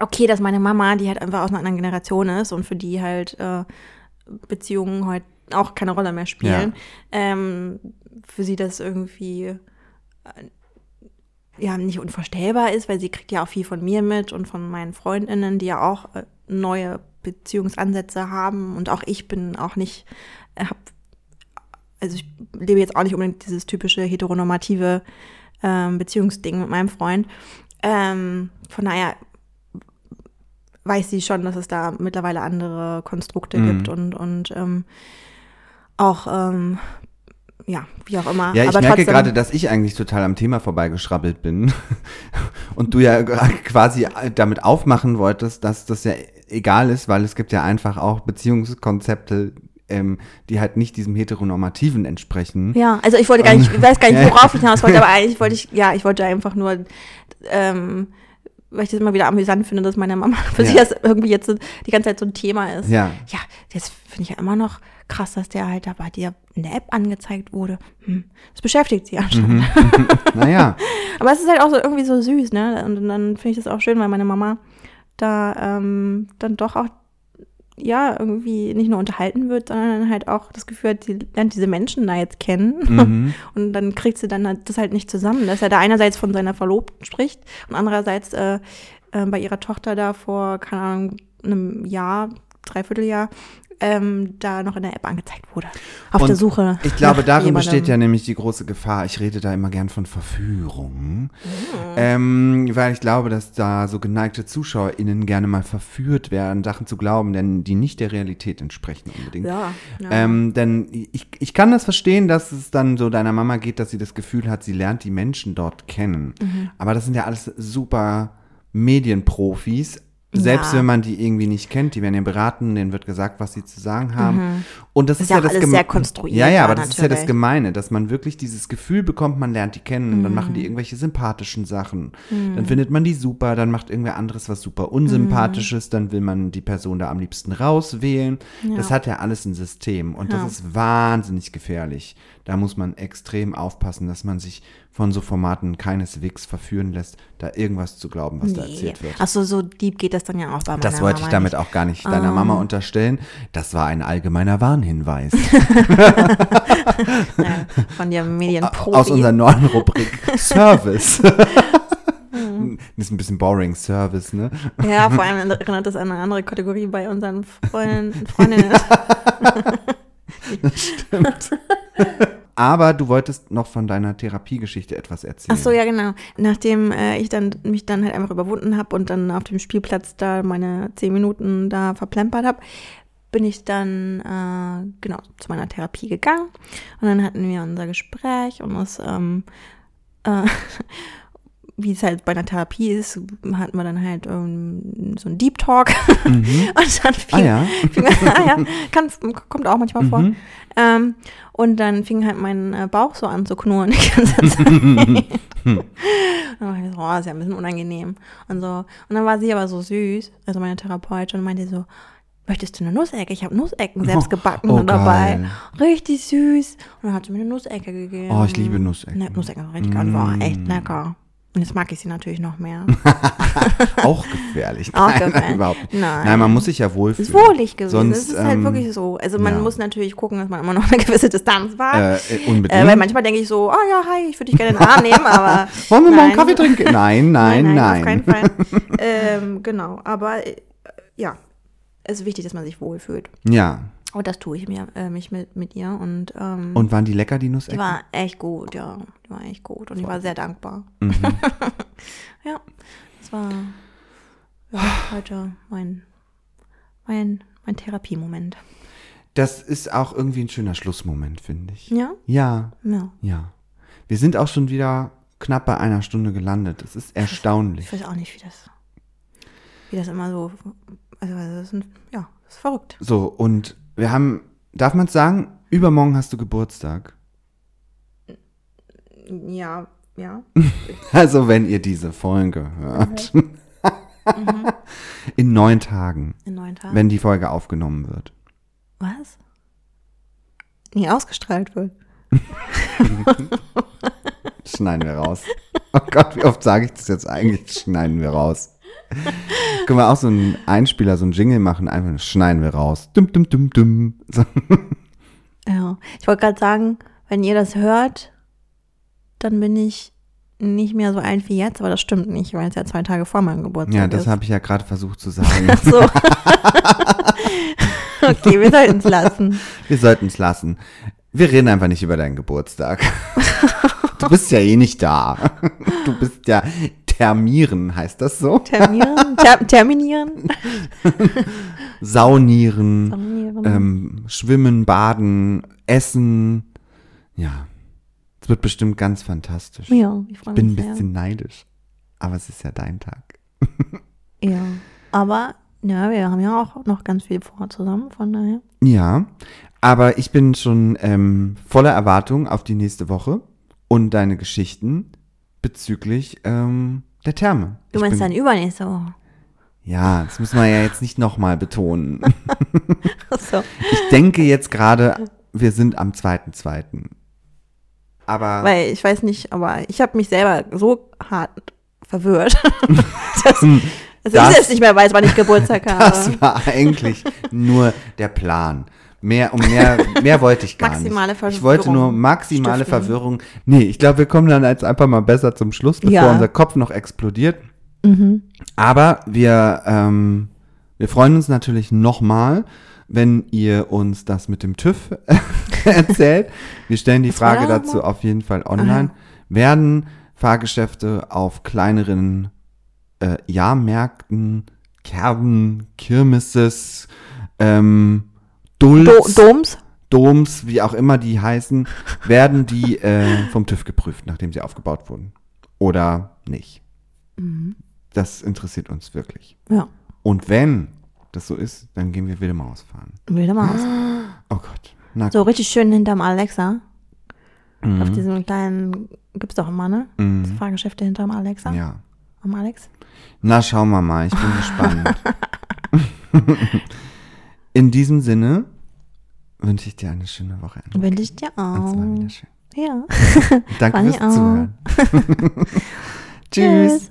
okay, dass meine Mama, die halt einfach aus einer anderen Generation ist und für die halt äh, Beziehungen heute auch keine Rolle mehr spielen, ähm, für sie das irgendwie äh, ja nicht unvorstellbar ist, weil sie kriegt ja auch viel von mir mit und von meinen Freundinnen, die ja auch äh, neue Beziehungsansätze haben und auch ich bin auch nicht, äh, hab, also ich lebe jetzt auch nicht unbedingt dieses typische heteronormative ähm, Beziehungsding mit meinem Freund. Ähm, von daher weiß sie schon, dass es da mittlerweile andere Konstrukte Mhm. gibt und, und ähm, auch, ähm, ja, wie auch immer. Ja, ich Aber merke gerade, dass ich eigentlich total am Thema vorbeigeschrabbelt bin und du ja quasi damit aufmachen wolltest, dass das ja egal ist, weil es gibt ja einfach auch Beziehungskonzepte, ähm, die halt nicht diesem heteronormativen entsprechen. Ja, also ich wollte gar nicht, ich weiß gar nicht, worauf ich hinaus wollte, aber eigentlich wollte ich, ja, ich wollte einfach nur, ähm, weil ich das immer wieder amüsant finde, dass meine Mama für Ja. sie das irgendwie jetzt die ganze Zeit so ein Thema ist. Ja. Ja, das finde ich ja immer noch krass, dass der halt da bei dir in der App angezeigt wurde. Hm, das beschäftigt sie anscheinend. Naja, Aber es ist halt auch so irgendwie so süß, ne? Und dann finde ich das auch schön, weil meine Mama da ähm, dann doch auch ja irgendwie nicht nur unterhalten wird, sondern halt auch das Gefühl hat, sie lernt diese Menschen da jetzt kennen. Mhm. Und dann kriegt sie dann halt das halt nicht zusammen, dass er da einerseits von seiner Verlobten spricht und andererseits äh, äh, bei ihrer Tochter da vor, keine Ahnung, einem Jahr, Dreivierteljahr ähm, da noch in der App angezeigt wurde. Auf der Und Suche. Ich glaube, darin besteht ja nämlich die große Gefahr. Ich rede da immer gern von Verführung. Ah. Ähm, weil ich glaube, dass da so geneigte ZuschauerInnen gerne mal verführt werden, Sachen zu glauben, denn die nicht der Realität entsprechen unbedingt. Ja, ja. Ähm, denn ich, ich kann das verstehen, dass es dann so deiner Mama geht, dass sie das Gefühl hat, sie lernt die Menschen dort kennen. Mhm. Aber das sind ja alles super Medienprofis. Selbst Ja. wenn man die irgendwie nicht kennt, die werden ja beraten, denen wird gesagt, was sie zu sagen haben. Und das ist, Mhm. Ist ja ja das alles Geme- sehr konstruiert, Ja, ja, ja, aber das ist ja das natürlich. Gemeine, dass man wirklich dieses Gefühl bekommt, man lernt die kennen und dann machen Mhm. die irgendwelche sympathischen Sachen. Dann findet man die super, dann macht irgendwer anderes was super unsympathisches, dann will man die Person da am liebsten rauswählen. Das hat ja alles ein System und Ja. das ist wahnsinnig gefährlich. Da muss man extrem aufpassen, dass man sich von so Formaten keineswegs verführen lässt, da irgendwas zu glauben, was da erzählt wird. Achso, so deep geht das dann ja auch bei meiner Das wollte ich Mama damit nicht. auch gar nicht deiner Mama unterstellen. Das war ein allgemeiner Warnhinweis Ja, von der Medienprofi. aus unserer neuen Rubrik Service. Das ist ein bisschen boring, Service, ne? Ja, vor allem erinnert das an eine andere Kategorie bei unseren Freunden, Freundinnen. Aber du wolltest noch von deiner Therapiegeschichte etwas erzählen. Ach so, ja, genau. Nachdem äh, ich dann mich dann halt einfach überwunden habe und dann auf dem Spielplatz da meine zehn Minuten da verplempert habe, bin ich dann äh, genau zu meiner Therapie gegangen und dann hatten wir unser Gespräch und es ähm, äh, wie es halt bei einer Therapie ist, hatten wir dann halt ähm, so einen Deep Talk und dann fing, Ah ja. fing ah, ja, kann, kommt auch manchmal vor. Mhm. Ähm, und dann fing halt mein äh, Bauch so an zu knurren die ganze Zeit. und dann war ich so, oh, ist ja ein bisschen unangenehm. Und so. Und dann war sie aber so süß, also meine Therapeutin, und meinte so, möchtest du eine Nussecke? Ich habe Nussecken selbst Oh, gebacken oh, dabei. geil. Richtig süß. Und dann hat sie mir eine Nussecke gegeben. Oh, ich liebe Nussecken. Ne, Nussecken war richtig geil, war Mm. echt lecker. Und jetzt mag ich sie natürlich noch mehr. Auch gefährlich. Auch Nein, gefährlich. überhaupt nicht. Nein. Nein, man muss sich ja wohlfühlen. ist wohlig gewesen. Sonst, es ist halt ähm, wirklich so. Also man ja. muss natürlich gucken, dass man immer noch eine gewisse Distanz wahrt. Äh, äh, unbedingt. Äh, weil manchmal denke ich so, oh ja, hi, ich würde dich gerne in den Arm nehmen, aber. Wollen wir mal einen nein. Kaffee trinken? Nein, nein, nein. Auf keinen Fall. ähm, genau, aber äh, ja, es ist wichtig, dass man sich wohlfühlt. Ja. Und das tue ich mir, äh, mich mit, mit ihr. Und, ähm, Und waren die lecker, die die Nussecken? war echt gut, ja. Die war echt gut. Und ich war sehr dankbar. Mhm. ja, das war ja, heute mein, mein, mein Therapiemoment. Das ist auch irgendwie ein schöner Schlussmoment, finde ich. Ja? Ja, Ja. ja. Wir sind auch schon wieder knapp bei einer Stunde gelandet. Das ist erstaunlich. Ich weiß auch nicht, wie das, wie das immer so, also das ist, ein, ja, das ist verrückt. So, und wir haben, darf man es sagen, übermorgen hast du Geburtstag. Ja, ja. Also, wenn ihr diese Folge hört. In neun Tagen, In neun Tagen. wenn die Folge aufgenommen wird. Was? Nie ausgestrahlt wird. Schneiden wir raus. Oh Gott, wie oft sage ich das jetzt eigentlich? Schneiden wir raus. Können wir auch so einen Einspieler, so einen Jingle machen, einfach schneiden wir raus. Dum, dum, dum, dum. So. Ja. Ich wollte gerade sagen, wenn ihr das hört, dann bin ich nicht mehr so alt wie jetzt, aber das stimmt nicht, weil es ja zwei Tage vor meinem Geburtstag Ja, ist. das habe ich ja gerade versucht zu sagen. Ach so. okay, wir sollten es lassen. Wir sollten es lassen. Wir reden einfach nicht über deinen Geburtstag. Du bist ja eh nicht da. Du bist ja termieren, heißt das so? Terminieren? Ter terminieren? Saunieren, Terminieren. ähm, schwimmen, baden, essen. Ja, es wird bestimmt ganz fantastisch. ja, ich freue Bin mich ein sehr. bisschen neidisch. Aber es ist ja dein Tag. Ja, aber ja, wir haben ja auch noch ganz viel vor zusammen, von daher. Ja, aber ich bin schon ähm, voller Erwartung auf die nächste Woche und deine Geschichten bezüglich ähm, der Therme. Du Ich meinst bin, dann übernächste Woche. Ja, das muss man ja jetzt nicht nochmal betonen. Achso. Ich denke jetzt gerade, wir sind am 2.2. Aber Weil ich weiß nicht, aber ich habe mich selber so hart verwirrt, dass, dass Das- ich selbst nicht mehr weiß, wann ich Geburtstag habe. das war eigentlich nur der Plan. Mehr, um mehr, mehr wollte ich gar Maximale nicht. Ich wollte nur Verwirrung maximale stiften. Verwirrung. Nee, ich glaube, wir kommen dann jetzt einfach mal besser zum Schluss, bevor Ja. unser Kopf noch explodiert. Mhm. Aber wir ähm, Wir freuen uns natürlich nochmal, wenn ihr uns das mit dem TÜV erzählt. Wir stellen die war Frage da dazu auf jeden Fall online. Werden Fahrgeschäfte auf kleineren äh, Jahrmärkten, Kerben, Kirmesses, ähm, Do Dulz, Doms? Doms, wie auch immer die heißen, werden die äh, vom TÜV geprüft, nachdem sie aufgebaut wurden. Oder nicht. Das interessiert uns wirklich. Ja. Und wenn das so ist, dann gehen wir wilde Maus fahren. Wilde Maus. Oh Gott. Na So richtig schön hinterm Alexa. Mhm. Auf diesem kleinen, gibt's doch immer, ne? Mhm. Das Fahrgeschäfte hinterm Alexa. Ja. Am Alex. Na, schauen wir mal. Ich bin gespannt. In diesem Sinne wünsche ich dir eine schöne Woche. Will ich dir Und zwar auch. wieder schön. Ja. Danke fürs auch. Zuhören. Tschüss. Tschüss.